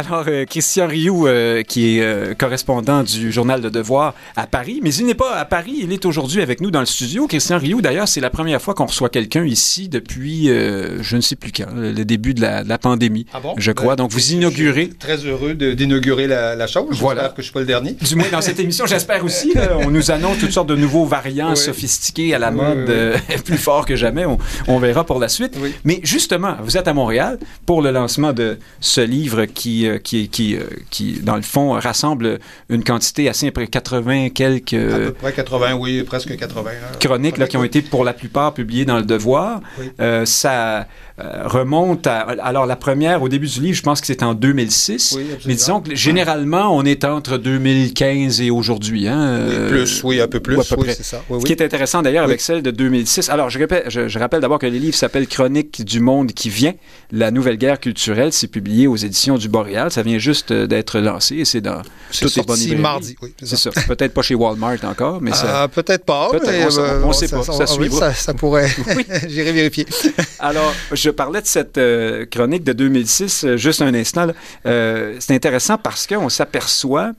Alors, euh, Christian Rioux, euh, qui est euh, correspondant du journal Le Devoir à Paris, mais il n'est pas à Paris, il est aujourd'hui avec nous dans le studio. Christian Rioux, d'ailleurs, c'est la première fois qu'on reçoit quelqu'un ici depuis, je ne sais plus quand, le début de la, pandémie, ah bon? je crois. Ben, Donc, vous inaugurez. très heureux d'inaugurer la, chose. Voilà. que je ne suis pas le dernier. Du moins, dans cette émission, j'espère aussi. on nous annonce toutes sortes de nouveaux variants sophistiqués à la mode, plus fort que jamais. On, verra pour la suite. Mais justement, vous êtes à Montréal pour le lancement de ce livre qui qui, qui, euh, qui, dans le fond, rassemble une quantité assez près 80 quelques... À peu près 80, oui, presque 80. chroniques là, qui ont été pour la plupart publiées dans Le Devoir. Euh, ça remonte à... Alors, la première, au début du livre, je pense que c'est en 2006. mais disons que généralement, on est entre 2015 et aujourd'hui. Hein, plus, oui, un peu plus. oui, c'est ça. Ce qui est intéressant d'ailleurs avec celle de 2006. Alors, je, répète, je, je rappelle d'abord que le livre s'appelle Chronique du monde qui vient, la nouvelle guerre culturelle. C'est publié aux éditions du Boréal. Ça vient juste euh, d'être lancé et c'est dans toutes les bonnes librairies. mardi, oui. C'est ça. Peut-être pas chez Walmart encore, mais ça... Euh, peut-être pas, peut mais on ne sait pas. Ça, ça, ça, pourrait... J'irai vérifier. Alors, je parlais de cette euh, chronique de 2006, juste un instant. c'est intéressant parce qu'on s'aperçoit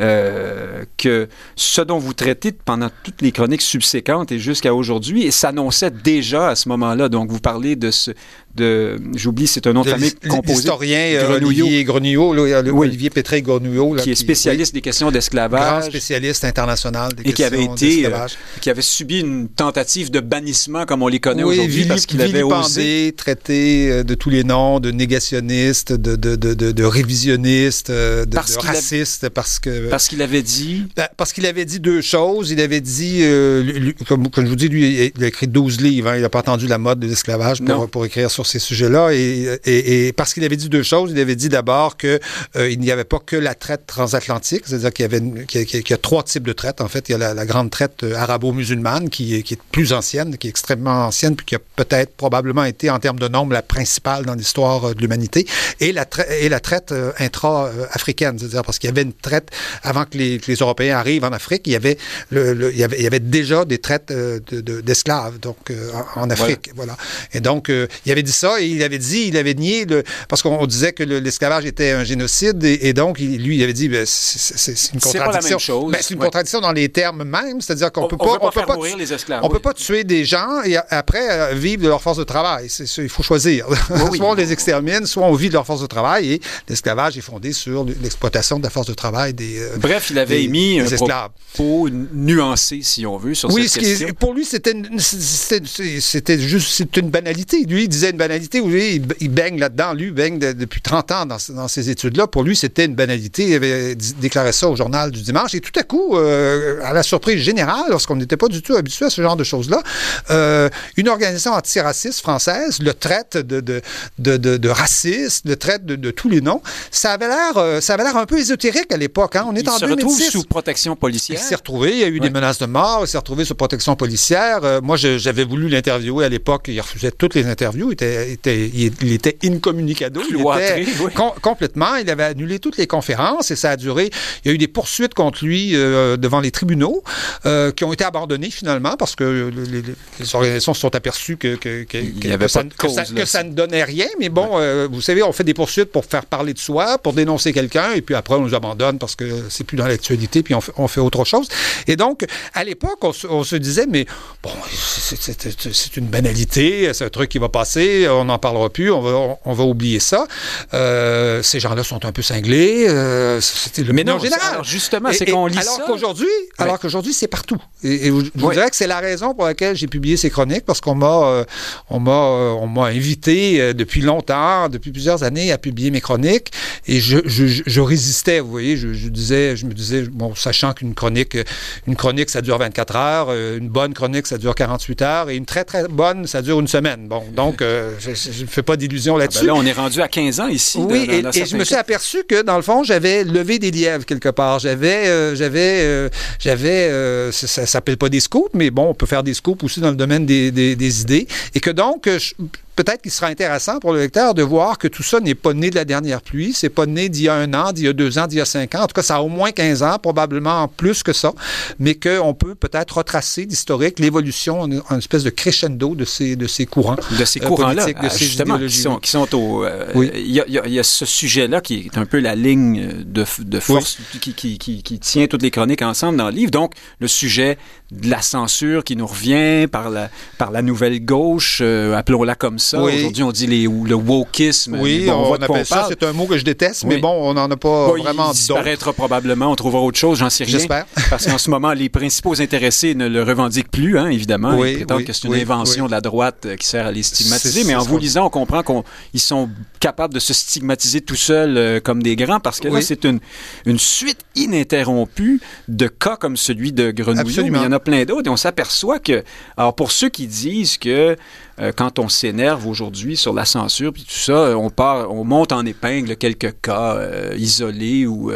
euh, que ce dont vous traitez pendant toutes les chroniques subséquentes et jusqu'à aujourd'hui, s'annonçait déjà à ce moment-là. Donc, vous parlez de ce, de, j'oublie, c'est un nom de famille composé. L'historien euh, Olivier Grenouillot, Olivier Pétré Grenouillot. Qui est spécialiste des questions d'esclavage. Grand spécialiste international des et qui avait été, euh, qui avait subi une tentative de bannissement comme on les connaît aujourd'hui parce qu'il avait osé. traité de tous les noms, de négationniste, de, de, de, de révisionniste, de, raciste, parce que euh, parce qu'il avait dit. Ben, parce qu'il avait dit deux choses. Il avait dit, euh, comme, je vous dis, lui, il a écrit 12 livres. Hein. il n'a pas attendu la mode de l'esclavage pour, pour, écrire sur ces sujets-là. Et, et, parce qu'il avait dit deux choses. Il avait dit d'abord qu'il euh, n'y avait pas que la traite transatlantique, c'est-à-dire qu'il y avait qu'il y, a, trois types de traite. En fait, il y a la, grande traite arabo-musulmane qui est, qui est plus ancienne, qui est extrêmement ancienne, puis qui a peut-être probablement été en termes de nombre la principale dans l'histoire de l'humanité, et la, et la traite intra-africaine, c'est-à-dire parce qu'il y avait une traite avant que les, Européens arrivent en Afrique, il y avait, le, il y avait, il y avait déjà des traites euh, d'esclaves donc euh, en, Afrique. Voilà. Et donc, euh, il avait dit ça et il avait dit, il avait nié, le, parce qu'on disait que l'esclavage était un génocide et, donc, lui, il avait dit, ben, c'est une contradiction. Ben, c'est une contradiction dans les termes même, c'est-à-dire qu'on peut pas, on peut pas, les esclaves, on peut pas tuer des gens et après vivre de leur force de travail. il faut choisir. soit on les extermine, soit on vit de leur force de travail et l'esclavage est fondé sur l'exploitation de la force de travail des, euh, Bref, il avait émis un propos nuancé, si on veut, sur oui, cette question. Oui, pour lui, c'était juste c'est une banalité. Lui, il disait une banalité. Oui, il, baigne là-dedans. Lui, baigne depuis 30 ans dans, dans ces études-là. Pour lui, c'était une banalité. Il avait déclaré ça au journal du dimanche. Et tout à coup, euh, à la surprise générale, lorsqu'on n'était pas du tout habitué à ce genre de choses-là, euh, une organisation antiraciste française le traite de, de, de, de, raciste, le traite de, tous les noms. Ça avait l'air, ça avait l'air un peu ésotérique à l'époque. Hein? On est il se retrouve sous protection policière. Il s'est retrouvé, il y a eu des menaces de mort, il s'est retrouvé sous protection policière. Euh, moi, j'avais voulu l'interviewer à l'époque, il refusait toutes les interviews, il était était, était, il, était incommunicado. il était complètement. Il avait annulé toutes les conférences et ça a duré. Il y a eu des poursuites contre lui euh, devant les tribunaux euh, qui ont été abandonnées finalement parce que les, organisations se sont aperçues que, que, ça, ne donnait rien. Mais bon, euh, vous savez, on fait des poursuites pour faire parler de soi, pour dénoncer quelqu'un et puis après on nous abandonne parce que c'est plus dans l'actualité puis on fait, on fait, autre chose. Et donc, à l'époque, on, on, se disait, mais bon, c'est une banalité, c'est un truc qui va passer, on n'en parlera plus, on va, on va oublier ça. Euh, ces gens-là sont un peu cinglés. Euh, C'était le non, général. justement, c'est qu'on lit alors Qu'aujourd'hui, Alors qu'aujourd'hui, c'est partout. Et, je, vous dirais que c'est la raison pour laquelle j'ai publié ces chroniques, parce qu'on m'a euh, on m'a on m'a invité depuis longtemps, depuis plusieurs années, à publier mes chroniques. Et je, je, je résistais, vous voyez, je, disais, je me disais, bon, sachant qu'une chronique, une chronique, ça dure 24 heures, une bonne chronique, ça dure 48 heures, et une très, très bonne, ça dure une semaine. Bon, donc, je ne fais pas d'illusions là-dessus. Ah ben là, on est rendu à 15 ans ici. Oui, et, je me suis aperçu que, dans le fond, j'avais levé des lièvres quelque part. J'avais, euh, j'avais, euh, j'avais, euh, ça, ne s'appelle pas des scoops, mais bon, on peut faire des scoops aussi dans le domaine des, des idées. Et que donc, je, peut-être qu'il sera intéressant pour le lecteur de voir que tout ça n'est pas né de la dernière pluie, c'est pas né d'il y a un an, d'il y a deux ans, d'il y a cinq ans. En tout cas, ça a au moins 15 ans, probablement plus que ça, mais qu'on peut peut-être retracer l'historique, l'évolution, une espèce de crescendo de ces, de ces courants. De ces euh, courants-là, de ces justement, qui sont, qui sont au... Euh, oui. il, y a, il, y a, ce sujet-là qui est un peu la ligne de, de force qui, qui, qui, qui, tient toutes les chroniques ensemble dans le livre. Donc, le sujet de la censure qui nous revient par la, par la nouvelle gauche, euh, appelons-la comme ça. Aujourd'hui, on dit les, le wokisme. Oui, on, appelle ça, c'est un mot que je déteste, mais bon, on n'en a pas vraiment Il disparaîtra probablement, on trouvera autre chose, j'en sais rien. J'espère. Parce qu'en ce moment, les principaux intéressés ne le revendiquent plus, hein, évidemment. Oui, Ils que c'est une invention de la droite euh, qui sert à les stigmatiser, mais en vous lisant, on comprend qu'ils sont capables de se stigmatiser tout seuls euh, comme des grands, parce que là, c'est une, une suite ininterrompue de cas comme celui de Grenouillot, mais il y en a plein d'autres, et on s'aperçoit que, alors pour ceux qui disent que euh, quand on s'énerve aujourd'hui sur la censure puis tout ça, euh, on part, on monte en épingle quelques cas euh, isolés ou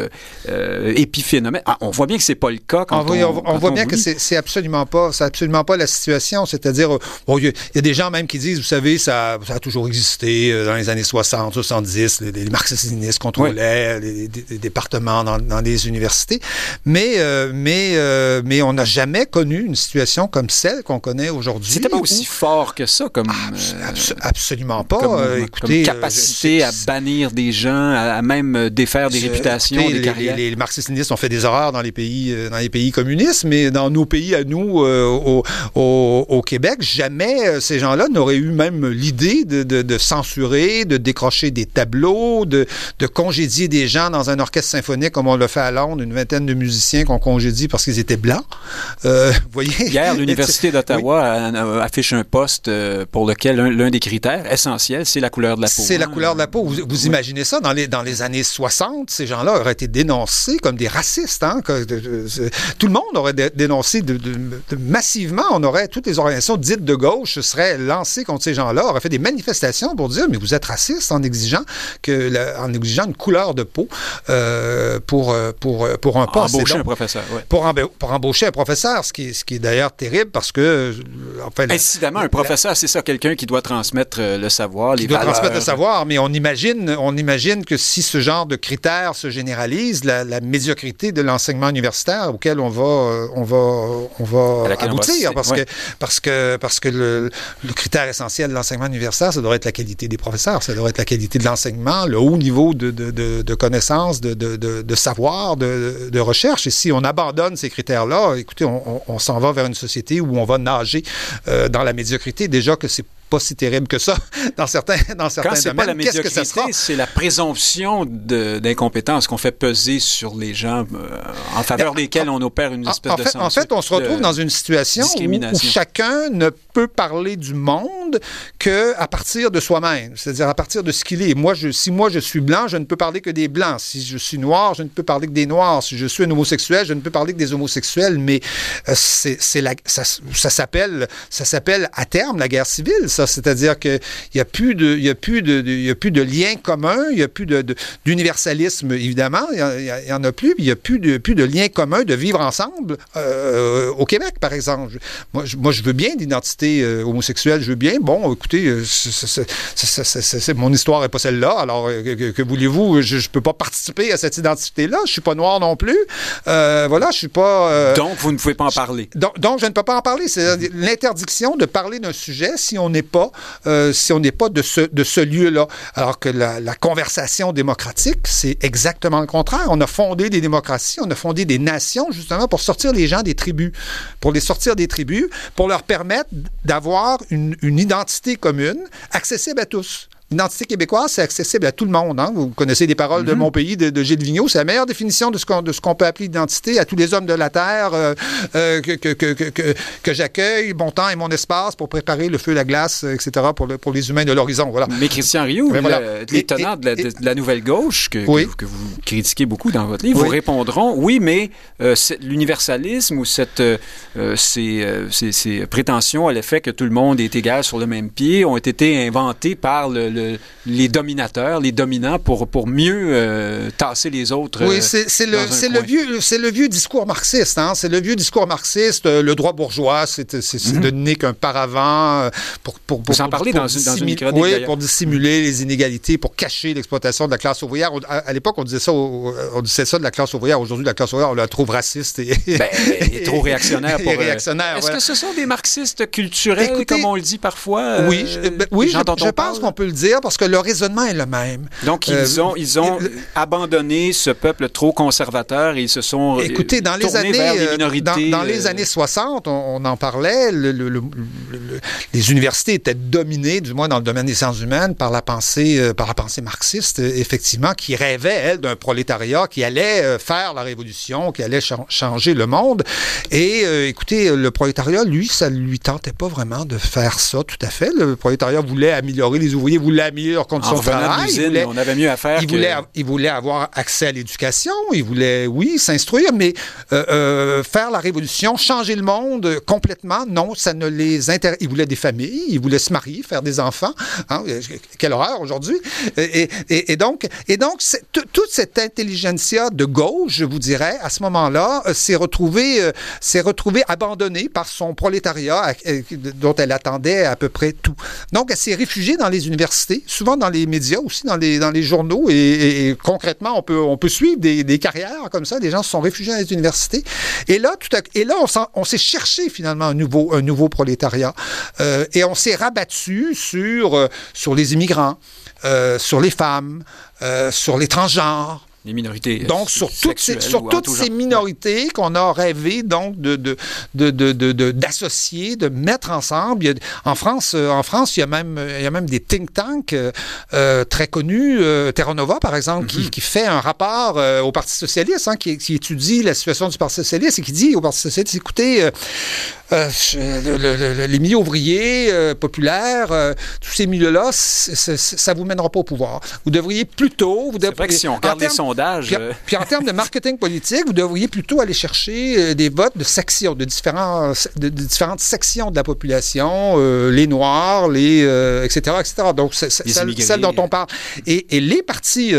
épiphénomènes. Ah, on voit bien que c'est pas le cas quand on, on, on, voit bien que c'est absolument pas, c'est absolument pas la situation. C'est-à-dire, il y, a des gens même qui disent, vous savez, ça, ça a toujours existé dans les années 60, 70, les, les marxistes contrôlaient les, départements dans, dans, les universités, mais mais mais on n'a jamais connu une situation comme celle qu'on connaît aujourd'hui. C'était pas aussi fort que ça comme, euh, absolument pas. Euh, écoutez, euh, capacité à bannir des gens, à, même défaire des réputations, des les, carrières. Les, marxistes ont fait des horreurs dans les pays, dans les pays communistes, mais dans nos pays à nous, au, au, Québec, jamais ces gens-là n'auraient eu même l'idée de, de, censurer, de décrocher des tableaux, de, de congédier des gens dans un orchestre symphonique comme on l'a fait à Londres, une vingtaine de musiciens qu'on congédie parce qu'ils étaient blancs. voyez? Hier, l'Université d'Ottawa affiche un poste pour lequel l'un des critères essentiels, c'est la couleur de la peau. C'est la hein. couleur de la peau. Vous, imaginez ça, dans les, dans les années 60, ces gens-là auraient été dénoncés comme des racistes. Hein, tout le monde aurait dénoncé de, massivement. On aurait, toutes les organisations dites de gauche seraient lancées contre ces gens-là, auraient fait des manifestations pour dire, mais vous êtes raciste en exigeant, que en exigeant une couleur de peau euh, pour, pour, pour un poste. Embaucher un professeur, pour, pour, embaucher un professeur, ce qui, ce qui est d'ailleurs terrible parce que... Enfin, Incidemment, un professeur c'est ça, quelqu'un qui doit transmettre euh, le savoir, les qui doit transmettre le savoir, mais on imagine, on imagine que si ce genre de critères se généralise, la, médiocrité de l'enseignement universitaire auquel on va, euh, on va, on va aboutir, parce, que, parce que parce que le, critère essentiel de l'enseignement universitaire, ça doit être la qualité des professeurs, ça doit être la qualité de l'enseignement, le haut niveau de, de, de, de connaissances, de, de, savoir, de, recherche. Et si on abandonne ces critères-là, écoutez, on, on, s'en va vers une société où on va nager euh, dans la médiocrité. Déjà que c'est pas si terrible que ça dans certains, dans certains Quand c'est pas la médiocrité, c'est la présomption d'incompétence qu'on fait peser sur les gens euh, en faveur desquels on opère une espèce de fait, En fait, on se retrouve dans une situation où, chacun ne parler du monde que à partir de soi-même, c'est-à-dire à partir de ce qu'il est. Moi, si moi je suis blanc, je ne peux parler que des blancs. Si je suis noir, je ne peux parler que des noirs. Si je suis un homosexuel, je ne peux parler que des homosexuels. Mais euh, ça, ça s'appelle ça s'appelle à terme la guerre civile c'est-à-dire qu'il n'y a plus de, il y a plus de, il y lien commun, il n'y a plus d'universalisme, évidemment, il n'y en a plus, il n'y a plus de, plus de lien commun de vivre ensemble euh, au Québec, par exemple. Moi je, moi, je veux bien l'identité homosexuelle, je veux bien. Bon, écoutez, mon histoire n'est pas celle-là. Alors, que, voulez-vous? Je ne peux pas participer à cette identité-là. Je suis pas noir non plus. voilà, je suis pas... donc, vous ne pouvez pas en parler. Donc, donc je ne peux pas en parler. C'est l'interdiction de parler d'un sujet si on n'est pas, si on n'est pas de ce, de ce lieu-là. Alors que la, la conversation démocratique, c'est exactement le contraire. On a fondé des démocraties, on a fondé des nations justement pour sortir les gens des tribus, pour les sortir des tribus, pour leur permettre d'avoir une, identité commune accessible à tous. L'identité québécoise, c'est accessible à tout le monde. Hein. Vous connaissez les paroles de mhm. mon pays, de, Gilles Vigneault. C'est la meilleure définition de ce qu'on, de qu'on peut appeler identité à tous les hommes de la terre euh, euh, que, que, que, que, j'accueille, mon temps et mon espace pour préparer le feu, la glace, euh, etc., pour, le, pour les humains de l'horizon. Voilà. Mais Christian Rioux, l'étonnant de, la nouvelle gauche, que, que, vous critiquez beaucoup dans votre livre, vous répondront oui, mais l'universalisme ou cette, ces, ces, ces, prétentions à l'effet que tout le monde est égal sur le même pied ont été inventés par le les dominateurs, les dominants, pour, pour mieux euh, tasser les autres. Oui, euh, c'est le, le, vieux, le vieux discours marxiste. Hein? C'est le vieux discours marxiste. Euh, le droit bourgeois, c'est mm de n'est qu'un paravent pour, pour, pour, Vous en parlez dans, dans une Oui, pour dissimuler les inégalités, pour cacher l'exploitation de la classe ouvrière. À, l'époque, on disait ça on disait ça de la classe ouvrière. Aujourd'hui, la classe ouvrière, on la trouve raciste et, ben, trop réactionnaire. Pour, réactionnaire Est-ce que ce sont des marxistes culturels, comme on le dit parfois? oui, ben, oui je, je pense qu'on peut le dire parce que le raisonnement est le même. Donc, ils euh, ont, ils ont abandonné ce peuple trop conservateur et ils se sont euh, Écoutez, dans les années, les euh. Dans, les années 60, on, en parlait, les universités étaient dominées, du moins dans le domaine des sciences humaines, par la pensée, par la pensée marxiste, effectivement, qui rêvait, elle, d'un prolétariat qui allait faire la révolution, qui allait changer le monde. Et écoutez, le prolétariat, lui, ça lui tentait pas vraiment de faire ça tout à fait. Le prolétariat voulait améliorer les ouvriers, voulait améliorer leurs conditions de travail. on avait mieux à faire. Il, voulait, il voulait avoir accès à l'éducation. Il voulait, oui, s'instruire, mais euh, euh, faire la révolution, changer le monde complètement, non, ça ne les intéresse. Ils voulaient des familles, ils voulaient se marier, faire des enfants. Hein, quelle horreur aujourd'hui. Et, et, et, donc, et donc toute cette intelligentsia de gauche, je vous dirais, à ce moment-là, euh, s'est retrouvée, s'est retrouvée abandonnée par son prolétariat dont elle attendait à peu près tout. Donc, elle s'est réfugiée dans les universités, souvent dans les médias, aussi dans les, dans les journaux. Et, concrètement, on peut, on peut suivre des, carrières comme ça. Des gens se sont réfugiés dans les universités. Et là, tout à, et là on, s'est cherché finalement un nouveau, un nouveau prolétariat. Euh, et on s'est rabattu sur, euh, sur les immigrants, euh, sur les femmes, sur les transgenres, les minorités. Donc, sur toutes ces, sur toutes ces minorités qu'on a rêvé donc de, d'associer, de, de, mettre ensemble. en, France, euh, en France, il y a même, il y a même des think tanks euh, euh, très connus. Terra Nova, par exemple, qui, mhm. fait un rapport au Parti socialiste, hein, qui, étudie la situation du Parti socialiste et qui dit au Parti socialiste, écoutez, les milieux ouvriers, populaires, tous ces milieux-là, ça ne vous mènera pas au pouvoir. Vous devriez plutôt... Vous devriez, si on regarde les sondages, euh. Puis, en termes de marketing politique, vous devriez plutôt aller chercher euh, des votes de sections, de, différents, de, différentes sections de la population, euh, les Noirs, les etc., etc. Donc, c'est celle, dont on parle. Et, les partis,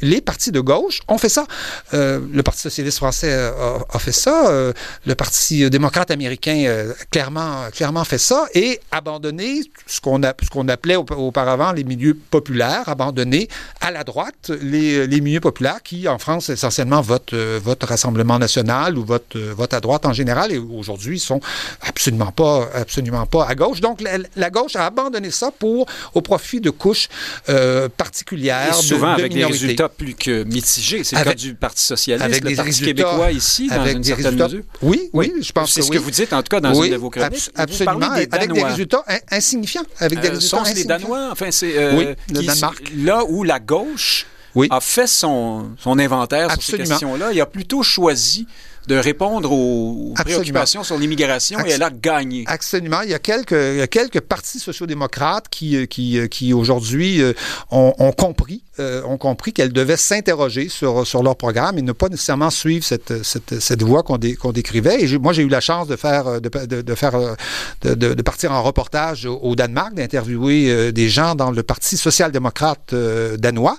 les, partis de gauche ont fait ça. le Parti socialiste français a, fait ça. le Parti démocrate américain clairement, clairement fait ça et abandonné ce qu'on ce qu'on appelait auparavant les milieux populaires, abandonné à la droite les, les milieux populaires qui, en France, essentiellement votent, euh, Rassemblement national ou votent, euh, à droite en général, et aujourd'hui, sont absolument pas, absolument pas à gauche. Donc, la, gauche a abandonné ça pour, au profit de couches euh, particulières. Et souvent avec des résultats plus que mitigés. C'est le cas du Parti socialiste, avec le des Parti québécois ici, dans une certaine mesure. Oui, oui, je pense que C'est ce que vous dites, en tout cas, dans une de vos chroniques. absolument, avec des résultats insignifiants. Avec des résultats sont les Danois, enfin, c'est... oui, le Danemark. Là où la gauche a fait son, son inventaire sur ces questions-là. Il a plutôt choisi de répondre aux, préoccupations sur l'immigration et elle a gagné. Absolument. Il y a quelques, il y a quelques partis sociaux-démocrates qui, qui, qui aujourd'hui euh, ont, ont, compris euh, ont compris qu'elles devaient s'interroger sur, sur leur programme et ne pas nécessairement suivre cette, cette, cette voie qu'on décrivait. Et moi, j'ai eu la chance de faire, de, de, faire, de, de, partir en reportage au, Danemark, d'interviewer euh, des gens dans le Parti social-démocrate euh, danois,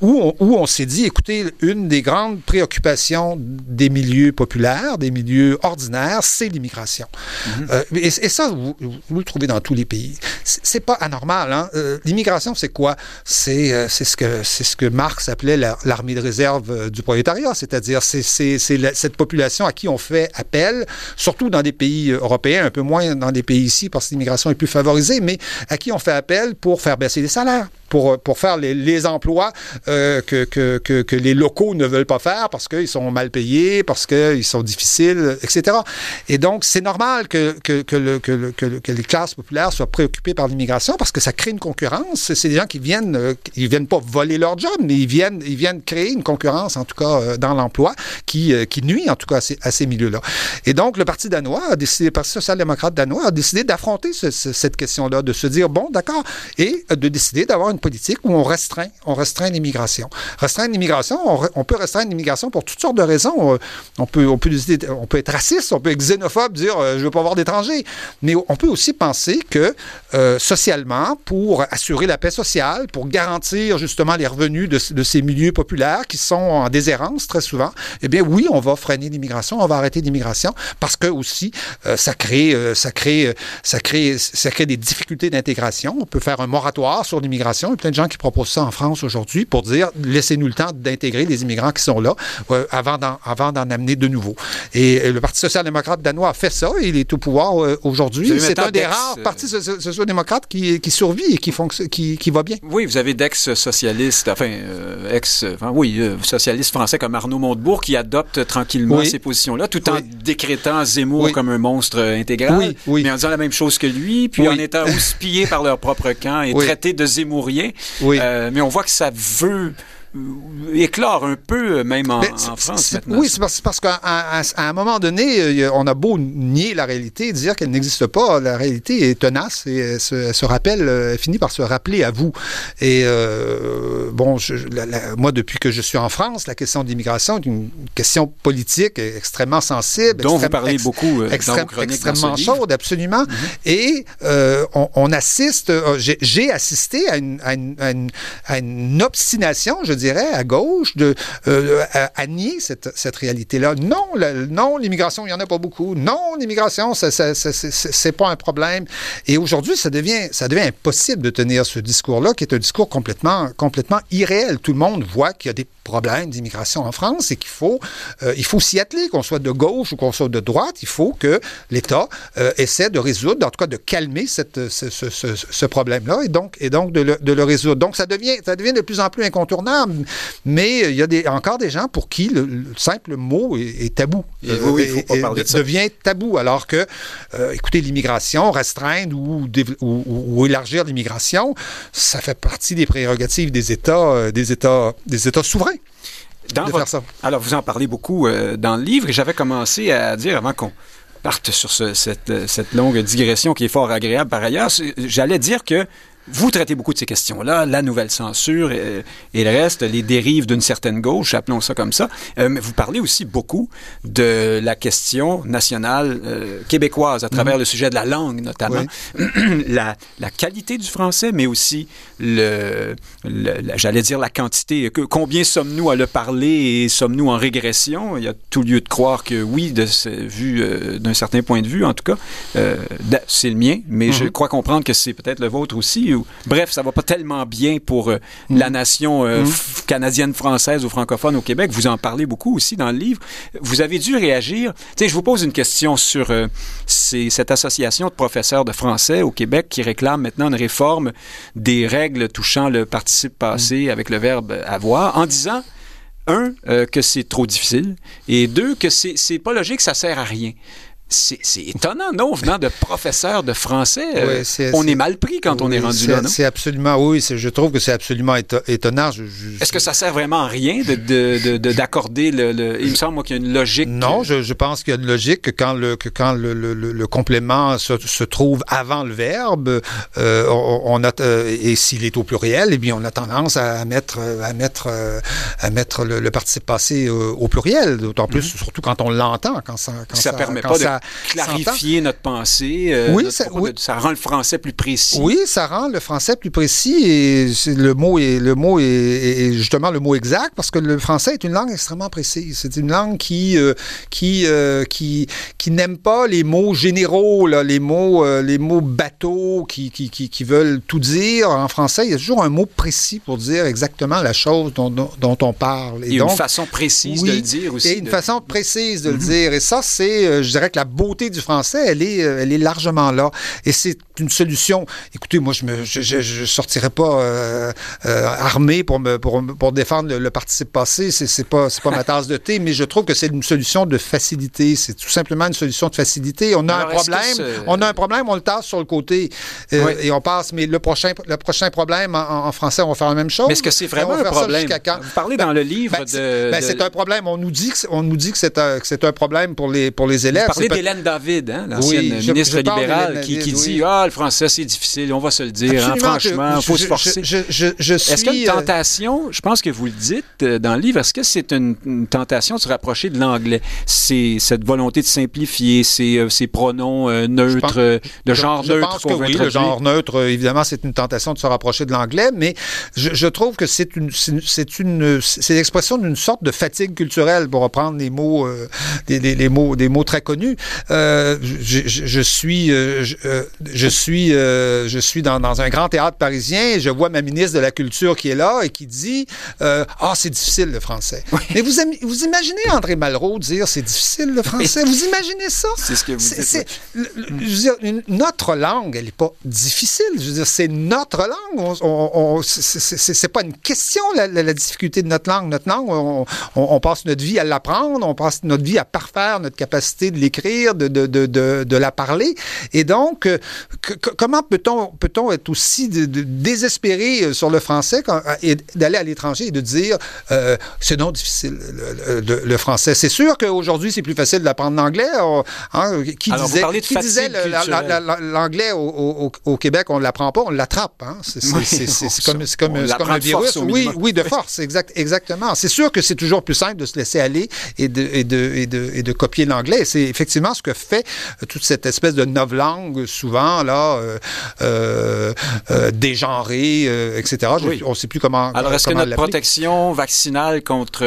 où on, où on s'est dit, écoutez, une des grandes préoccupations des milieux populaires, des milieux ordinaires, c'est l'immigration. Mhm. Euh, et, ça, vous, le trouvez dans tous les pays. C'est pas anormal. Hein? Euh, l'immigration, c'est quoi? C'est ce, que, ce que Marx appelait l'armée de réserve du prolétariat, c'est-à-dire c'est cette population à qui on fait appel, surtout dans des pays européens, un peu moins dans des pays ici parce que l'immigration est plus favorisée, mais à qui on fait appel pour faire baisser les salaires pour, pour faire les, emplois euh, que, que, les locaux ne veulent pas faire parce qu'ils sont mal payés, parce qu'ils sont difficiles, etc. Et donc, c'est normal que, que, que, le, que, que, les classes populaires soient préoccupées par l'immigration parce que ça crée une concurrence. C'est des gens qui viennent, euh, ils viennent voler leur job, mais ils viennent, ils viennent créer une concurrence, en tout cas, euh, dans l'emploi, qui, qui nuit, en tout cas, à ces, ces milieux-là. Et donc, le Parti danois le Parti social-démocrate danois a décidé d'affronter cette question-là, de se dire, bon, d'accord, et de décider d'avoir une politique où on restreint, on restreint l'immigration. Restreindre l'immigration, on, peut restreindre l'immigration pour toutes sortes de raisons. On peut, on peut, on peut être raciste, on peut être xénophobe, dire euh, je veux pas avoir d'étrangers. Mais on peut aussi penser que euh, socialement, pour assurer la paix sociale, pour garantir justement les revenus de, ces milieux populaires qui sont en déshérence très souvent, eh bien oui, on va freiner l'immigration, on va arrêter l'immigration parce que aussi euh, ça crée, ça crée, ça crée, ça crée des difficultés d'intégration. On peut faire un moratoire sur l'immigration. Il y a plein de gens qui proposent ça en France aujourd'hui pour dire laissez-nous le temps d'intégrer les immigrants qui sont là euh, avant d'en amener de nouveaux. Et euh, le Parti social-démocrate danois a fait ça. il est au pouvoir euh, aujourd'hui. C'est un des rares partis social-démocrates qui, qui, survit et qui, qui, qui, va bien. Oui, vous avez d'ex-socialistes, enfin, ex, enfin, oui, socialistes français comme Arnaud Montebourg qui adoptent tranquillement ces positions-là, tout en décrétant Zemmour comme un monstre intégral, mais en disant la même chose que lui, puis en étant houspillé par leur propre camp et traité de zémourien. Euh, mais on voit que ça veut euh, éclore un peu, euh, même en, France maintenant. Oui, c'est parce, qu'à un moment donné, euh, on a beau nier la réalité, dire qu'elle n'existe pas, la réalité est tenace et elle se, rappelle, elle finit par se rappeler à vous. Et bon, moi, depuis que je suis en France, la question de l'immigration est une question politique extrêmement sensible. Dont vous parlez beaucoup Extrêmement chaude, absolument. Mm-hmm. Et on, assiste, j'ai assisté à une, à une, à une obstination, je dirais, à gauche, de, euh, à, nier cette, cette réalité-là. Non, non, l'immigration, il n'y en a pas beaucoup. Non, l'immigration, c'est pas un problème. Et aujourd'hui, ça devient, ça devient impossible de tenir ce discours-là, qui est un discours complètement, complètement irréel. Tout le monde voit qu'il y a des problèmes d'immigration en France et qu'il faut, euh, faut s'y atteler, qu'on soit de gauche ou qu'on soit de droite. Il faut que l'État euh, essaie de résoudre, en tout cas de calmer cette, ce, ce, ce, problème-là et donc, et donc de le, de le résoudre. Donc, ça devient, ça devient de plus en plus incontournable mais il y a des, encore des gens pour qui le, simple mot est, tabou. Et, oui, il faut pas parler de ça. devient tabou, alors que, euh, écoutez, l'immigration, restreindre ou, ou, élargir l'immigration, ça fait partie des prérogatives des États, euh, des États, des États souverains. de faire ça. Alors, vous en parlez beaucoup euh, dans le livre et j'avais commencé à dire avant qu'on parte sur cette, cette, longue digression qui est fort agréable par ailleurs, j'allais dire que vous traitez beaucoup de ces questions-là, la nouvelle censure et, le reste, les dérives d'une certaine gauche, appelons ça comme ça. Euh, mais vous parlez aussi beaucoup de la question nationale euh, québécoise à travers mhm. le sujet de la langue, notamment. la, la, qualité du français, mais aussi, le, j'allais dire, la quantité. Que, combien sommes-nous à le parler et sommes-nous en régression? Il y a tout lieu de croire que oui, de, vu euh, d'un certain point de vue, en tout cas. c'est le mien, mais je mhm. crois comprendre que c'est peut-être le vôtre aussi bref, ça va pas tellement bien pour euh, mm. la nation euh, mm. canadienne, française ou francophone au Québec. Vous en parlez beaucoup aussi dans le livre. Vous avez dû réagir. Tu sais, je vous pose une question sur euh, cette association de professeurs de français au Québec qui réclame maintenant une réforme des règles touchant le participe passé mm. avec le verbe avoir en disant un, que c'est trop difficile, et deux, que c'est pas logique, ça sert à rien. C'est étonnant, non, venant de professeurs de français. Euh, on est mal pris quand on est rendu là, non? C'est absolument, oui, je trouve que c'est absolument étonnant. Est-ce que ça sert vraiment à rien d'accorder de, le, Il me semble, moi, qu'il y a une logique. Non, je, pense qu'il y a une logique que quand le, quand le, complément se, trouve avant le verbe, euh, on, a, euh, et s'il est au pluriel, eh bien, on a tendance à mettre, à mettre, à mettre le, participe passé au, pluriel, d'autant plus, mm-hmm. surtout quand on l'entend, quand ça, ça, permet pas de ça clarifier notre pensée. Euh, oui, ça, ça, rend le français plus précis. Oui, ça rend le français plus précis et le mot est le mot est, justement le mot exact parce que le français est une langue extrêmement précise. C'est une langue qui euh, qui euh, qui qui n'aime pas les mots généraux, là, les mots les mots bateaux qui, qui, qui, qui, veulent tout dire. En français, il y a toujours un mot précis pour dire exactement la chose dont, dont, on parle. Et, donc, une façon précise de le dire aussi. Et une façon précise de le dire. Et ça, c'est, je dirais que la beauté du français, elle est, elle est largement là. Et c'est une solution. Écoutez, moi, je ne je, je, sortirais pas euh, euh, armé pour, me, pour, pour défendre le, participe passé. C'est, c'est pas, ma tasse de thé, mais je trouve que c'est une solution de facilité. C'est tout simplement une solution de facilité. On a un problème, on a un problème, on le tasse sur le côté euh, et on passe. Mais le prochain, le prochain problème en, français, on va faire la même chose. Mais est-ce que c'est vraiment un problème? Vous parlez dans le livre ben, de, ben, c'est un problème. On nous dit que, on nous dit que c'est un, problème pour les, pour les élèves. Vous parlez d'Hélène David, hein, l'ancienne ministre libérale, qui, qui dit Ah, le français, c'est difficile, on va se le dire. Hein, franchement, il faut se forcer. Est-ce qu'il y a une tentation, je pense que vous le dites euh, dans le livre, est-ce que c'est une, tentation de se rapprocher de l'anglais? C'est cette volonté de simplifier, ces, euh, ces pronoms euh, neutres, de genre je, neutre. Je que oui, le genre neutre, évidemment, c'est une tentation de se rapprocher de l'anglais, mais je, trouve que c'est une, c'est une, c'est l'expression d'une sorte de fatigue culturelle, pour reprendre les mots, des, mots, des mots très connus. Je, je, suis, je, suis euh, je suis dans, un grand théâtre parisien et je vois ma ministre de la Culture qui est là et qui dit euh, Ah, c'est difficile le français. Mais vous, vous imaginez André Malraux dire c'est difficile le français? Vous imaginez ça? C'est ce que vous dites. je veux dire, notre langue, elle n'est pas difficile. Je veux dire, c'est notre langue. On, c'est pas une question, la, difficulté de notre langue. Notre langue, on, passe notre vie à l'apprendre, on passe notre vie à parfaire notre capacité de l'écrire, de, de, de, de, la parler. Et donc, euh, comment peut-on peut être aussi désespéré euh, sur le français euh, et d'aller à l'étranger et de dire euh, c'est non difficile le, français. C'est sûr qu'aujourd'hui c'est plus facile d'apprendre l'anglais. Hein, qui disait, qui disait l'anglais au, Québec on ne l'apprend pas, on l'attrape. Hein. C'est comme, comme, comme un virus. Oui, oui, de force, exact, exactement. C'est sûr que c'est toujours plus simple de se laisser aller et de, et de, et de, et de copier l'anglais. C'est effectivement ce que fait toute cette espèce de langue souvent là euh, euh, euh, etc. on ne sait plus comment. Alors, est-ce que notre protection vaccinale contre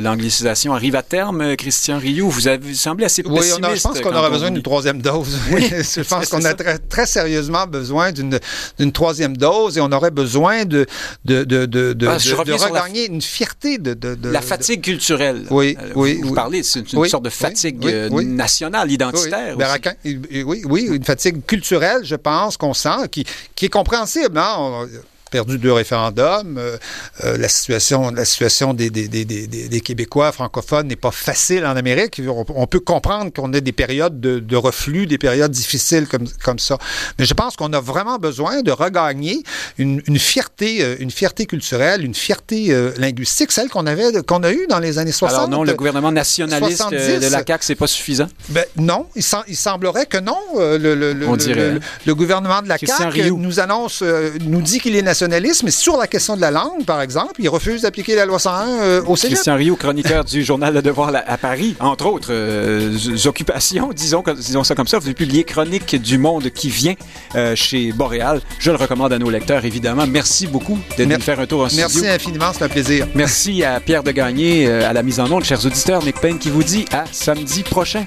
l'anglicisation arrive à terme, Christian Rioux? Vous, avez, semblé assez pessimiste. Oui, je pense qu'on aura besoin d'une troisième dose. Oui, je pense qu'on a très, très, sérieusement besoin d'une troisième dose et on aurait besoin de, de, de, de, de, ah, regagner une fierté de, de, La fatigue culturelle. Oui, oui. Vous, parlez, c'est une sorte de fatigue nationale, identitaire. Oui, oui, une fatigue culturelle, je pense qu'on sent qui, qui est compréhensible. Hein? Perdu deux référendums. Euh, euh, la situation, la situation des, des, des, des Québécois francophones n'est pas facile en Amérique. On, peut comprendre qu'on ait des périodes de, de, reflux, des périodes difficiles comme, comme ça. Mais je pense qu'on a vraiment besoin de regagner une, une, fierté, euh, une fierté culturelle, une fierté linguistique, celle qu'on avait, qu'on a eue dans les années 60. Alors non, le gouvernement nationaliste de la CAQ, c'est pas suffisant? Ben, non, il, il, semblerait que non. Le, le, le, le, gouvernement de la CAQ nous annonce, nous dit qu'il est national nationalisme, sur la question de la langue, par exemple, il refuse d'appliquer la loi 101 euh, au Cégep. Christian Rio, chroniqueur du journal Le Devoir à Paris, entre autres euh, occupations, disons, disons ça comme ça. Vous avez publié Chronique du monde qui vient euh, chez Boréal. Je le recommande à nos lecteurs, évidemment. Merci beaucoup de nous faire un tour en studio. Merci infiniment, c'est un plaisir. Merci à Pierre de Gagné à la mise en onde, chers auditeurs. Nick Payne qui vous dit à samedi prochain.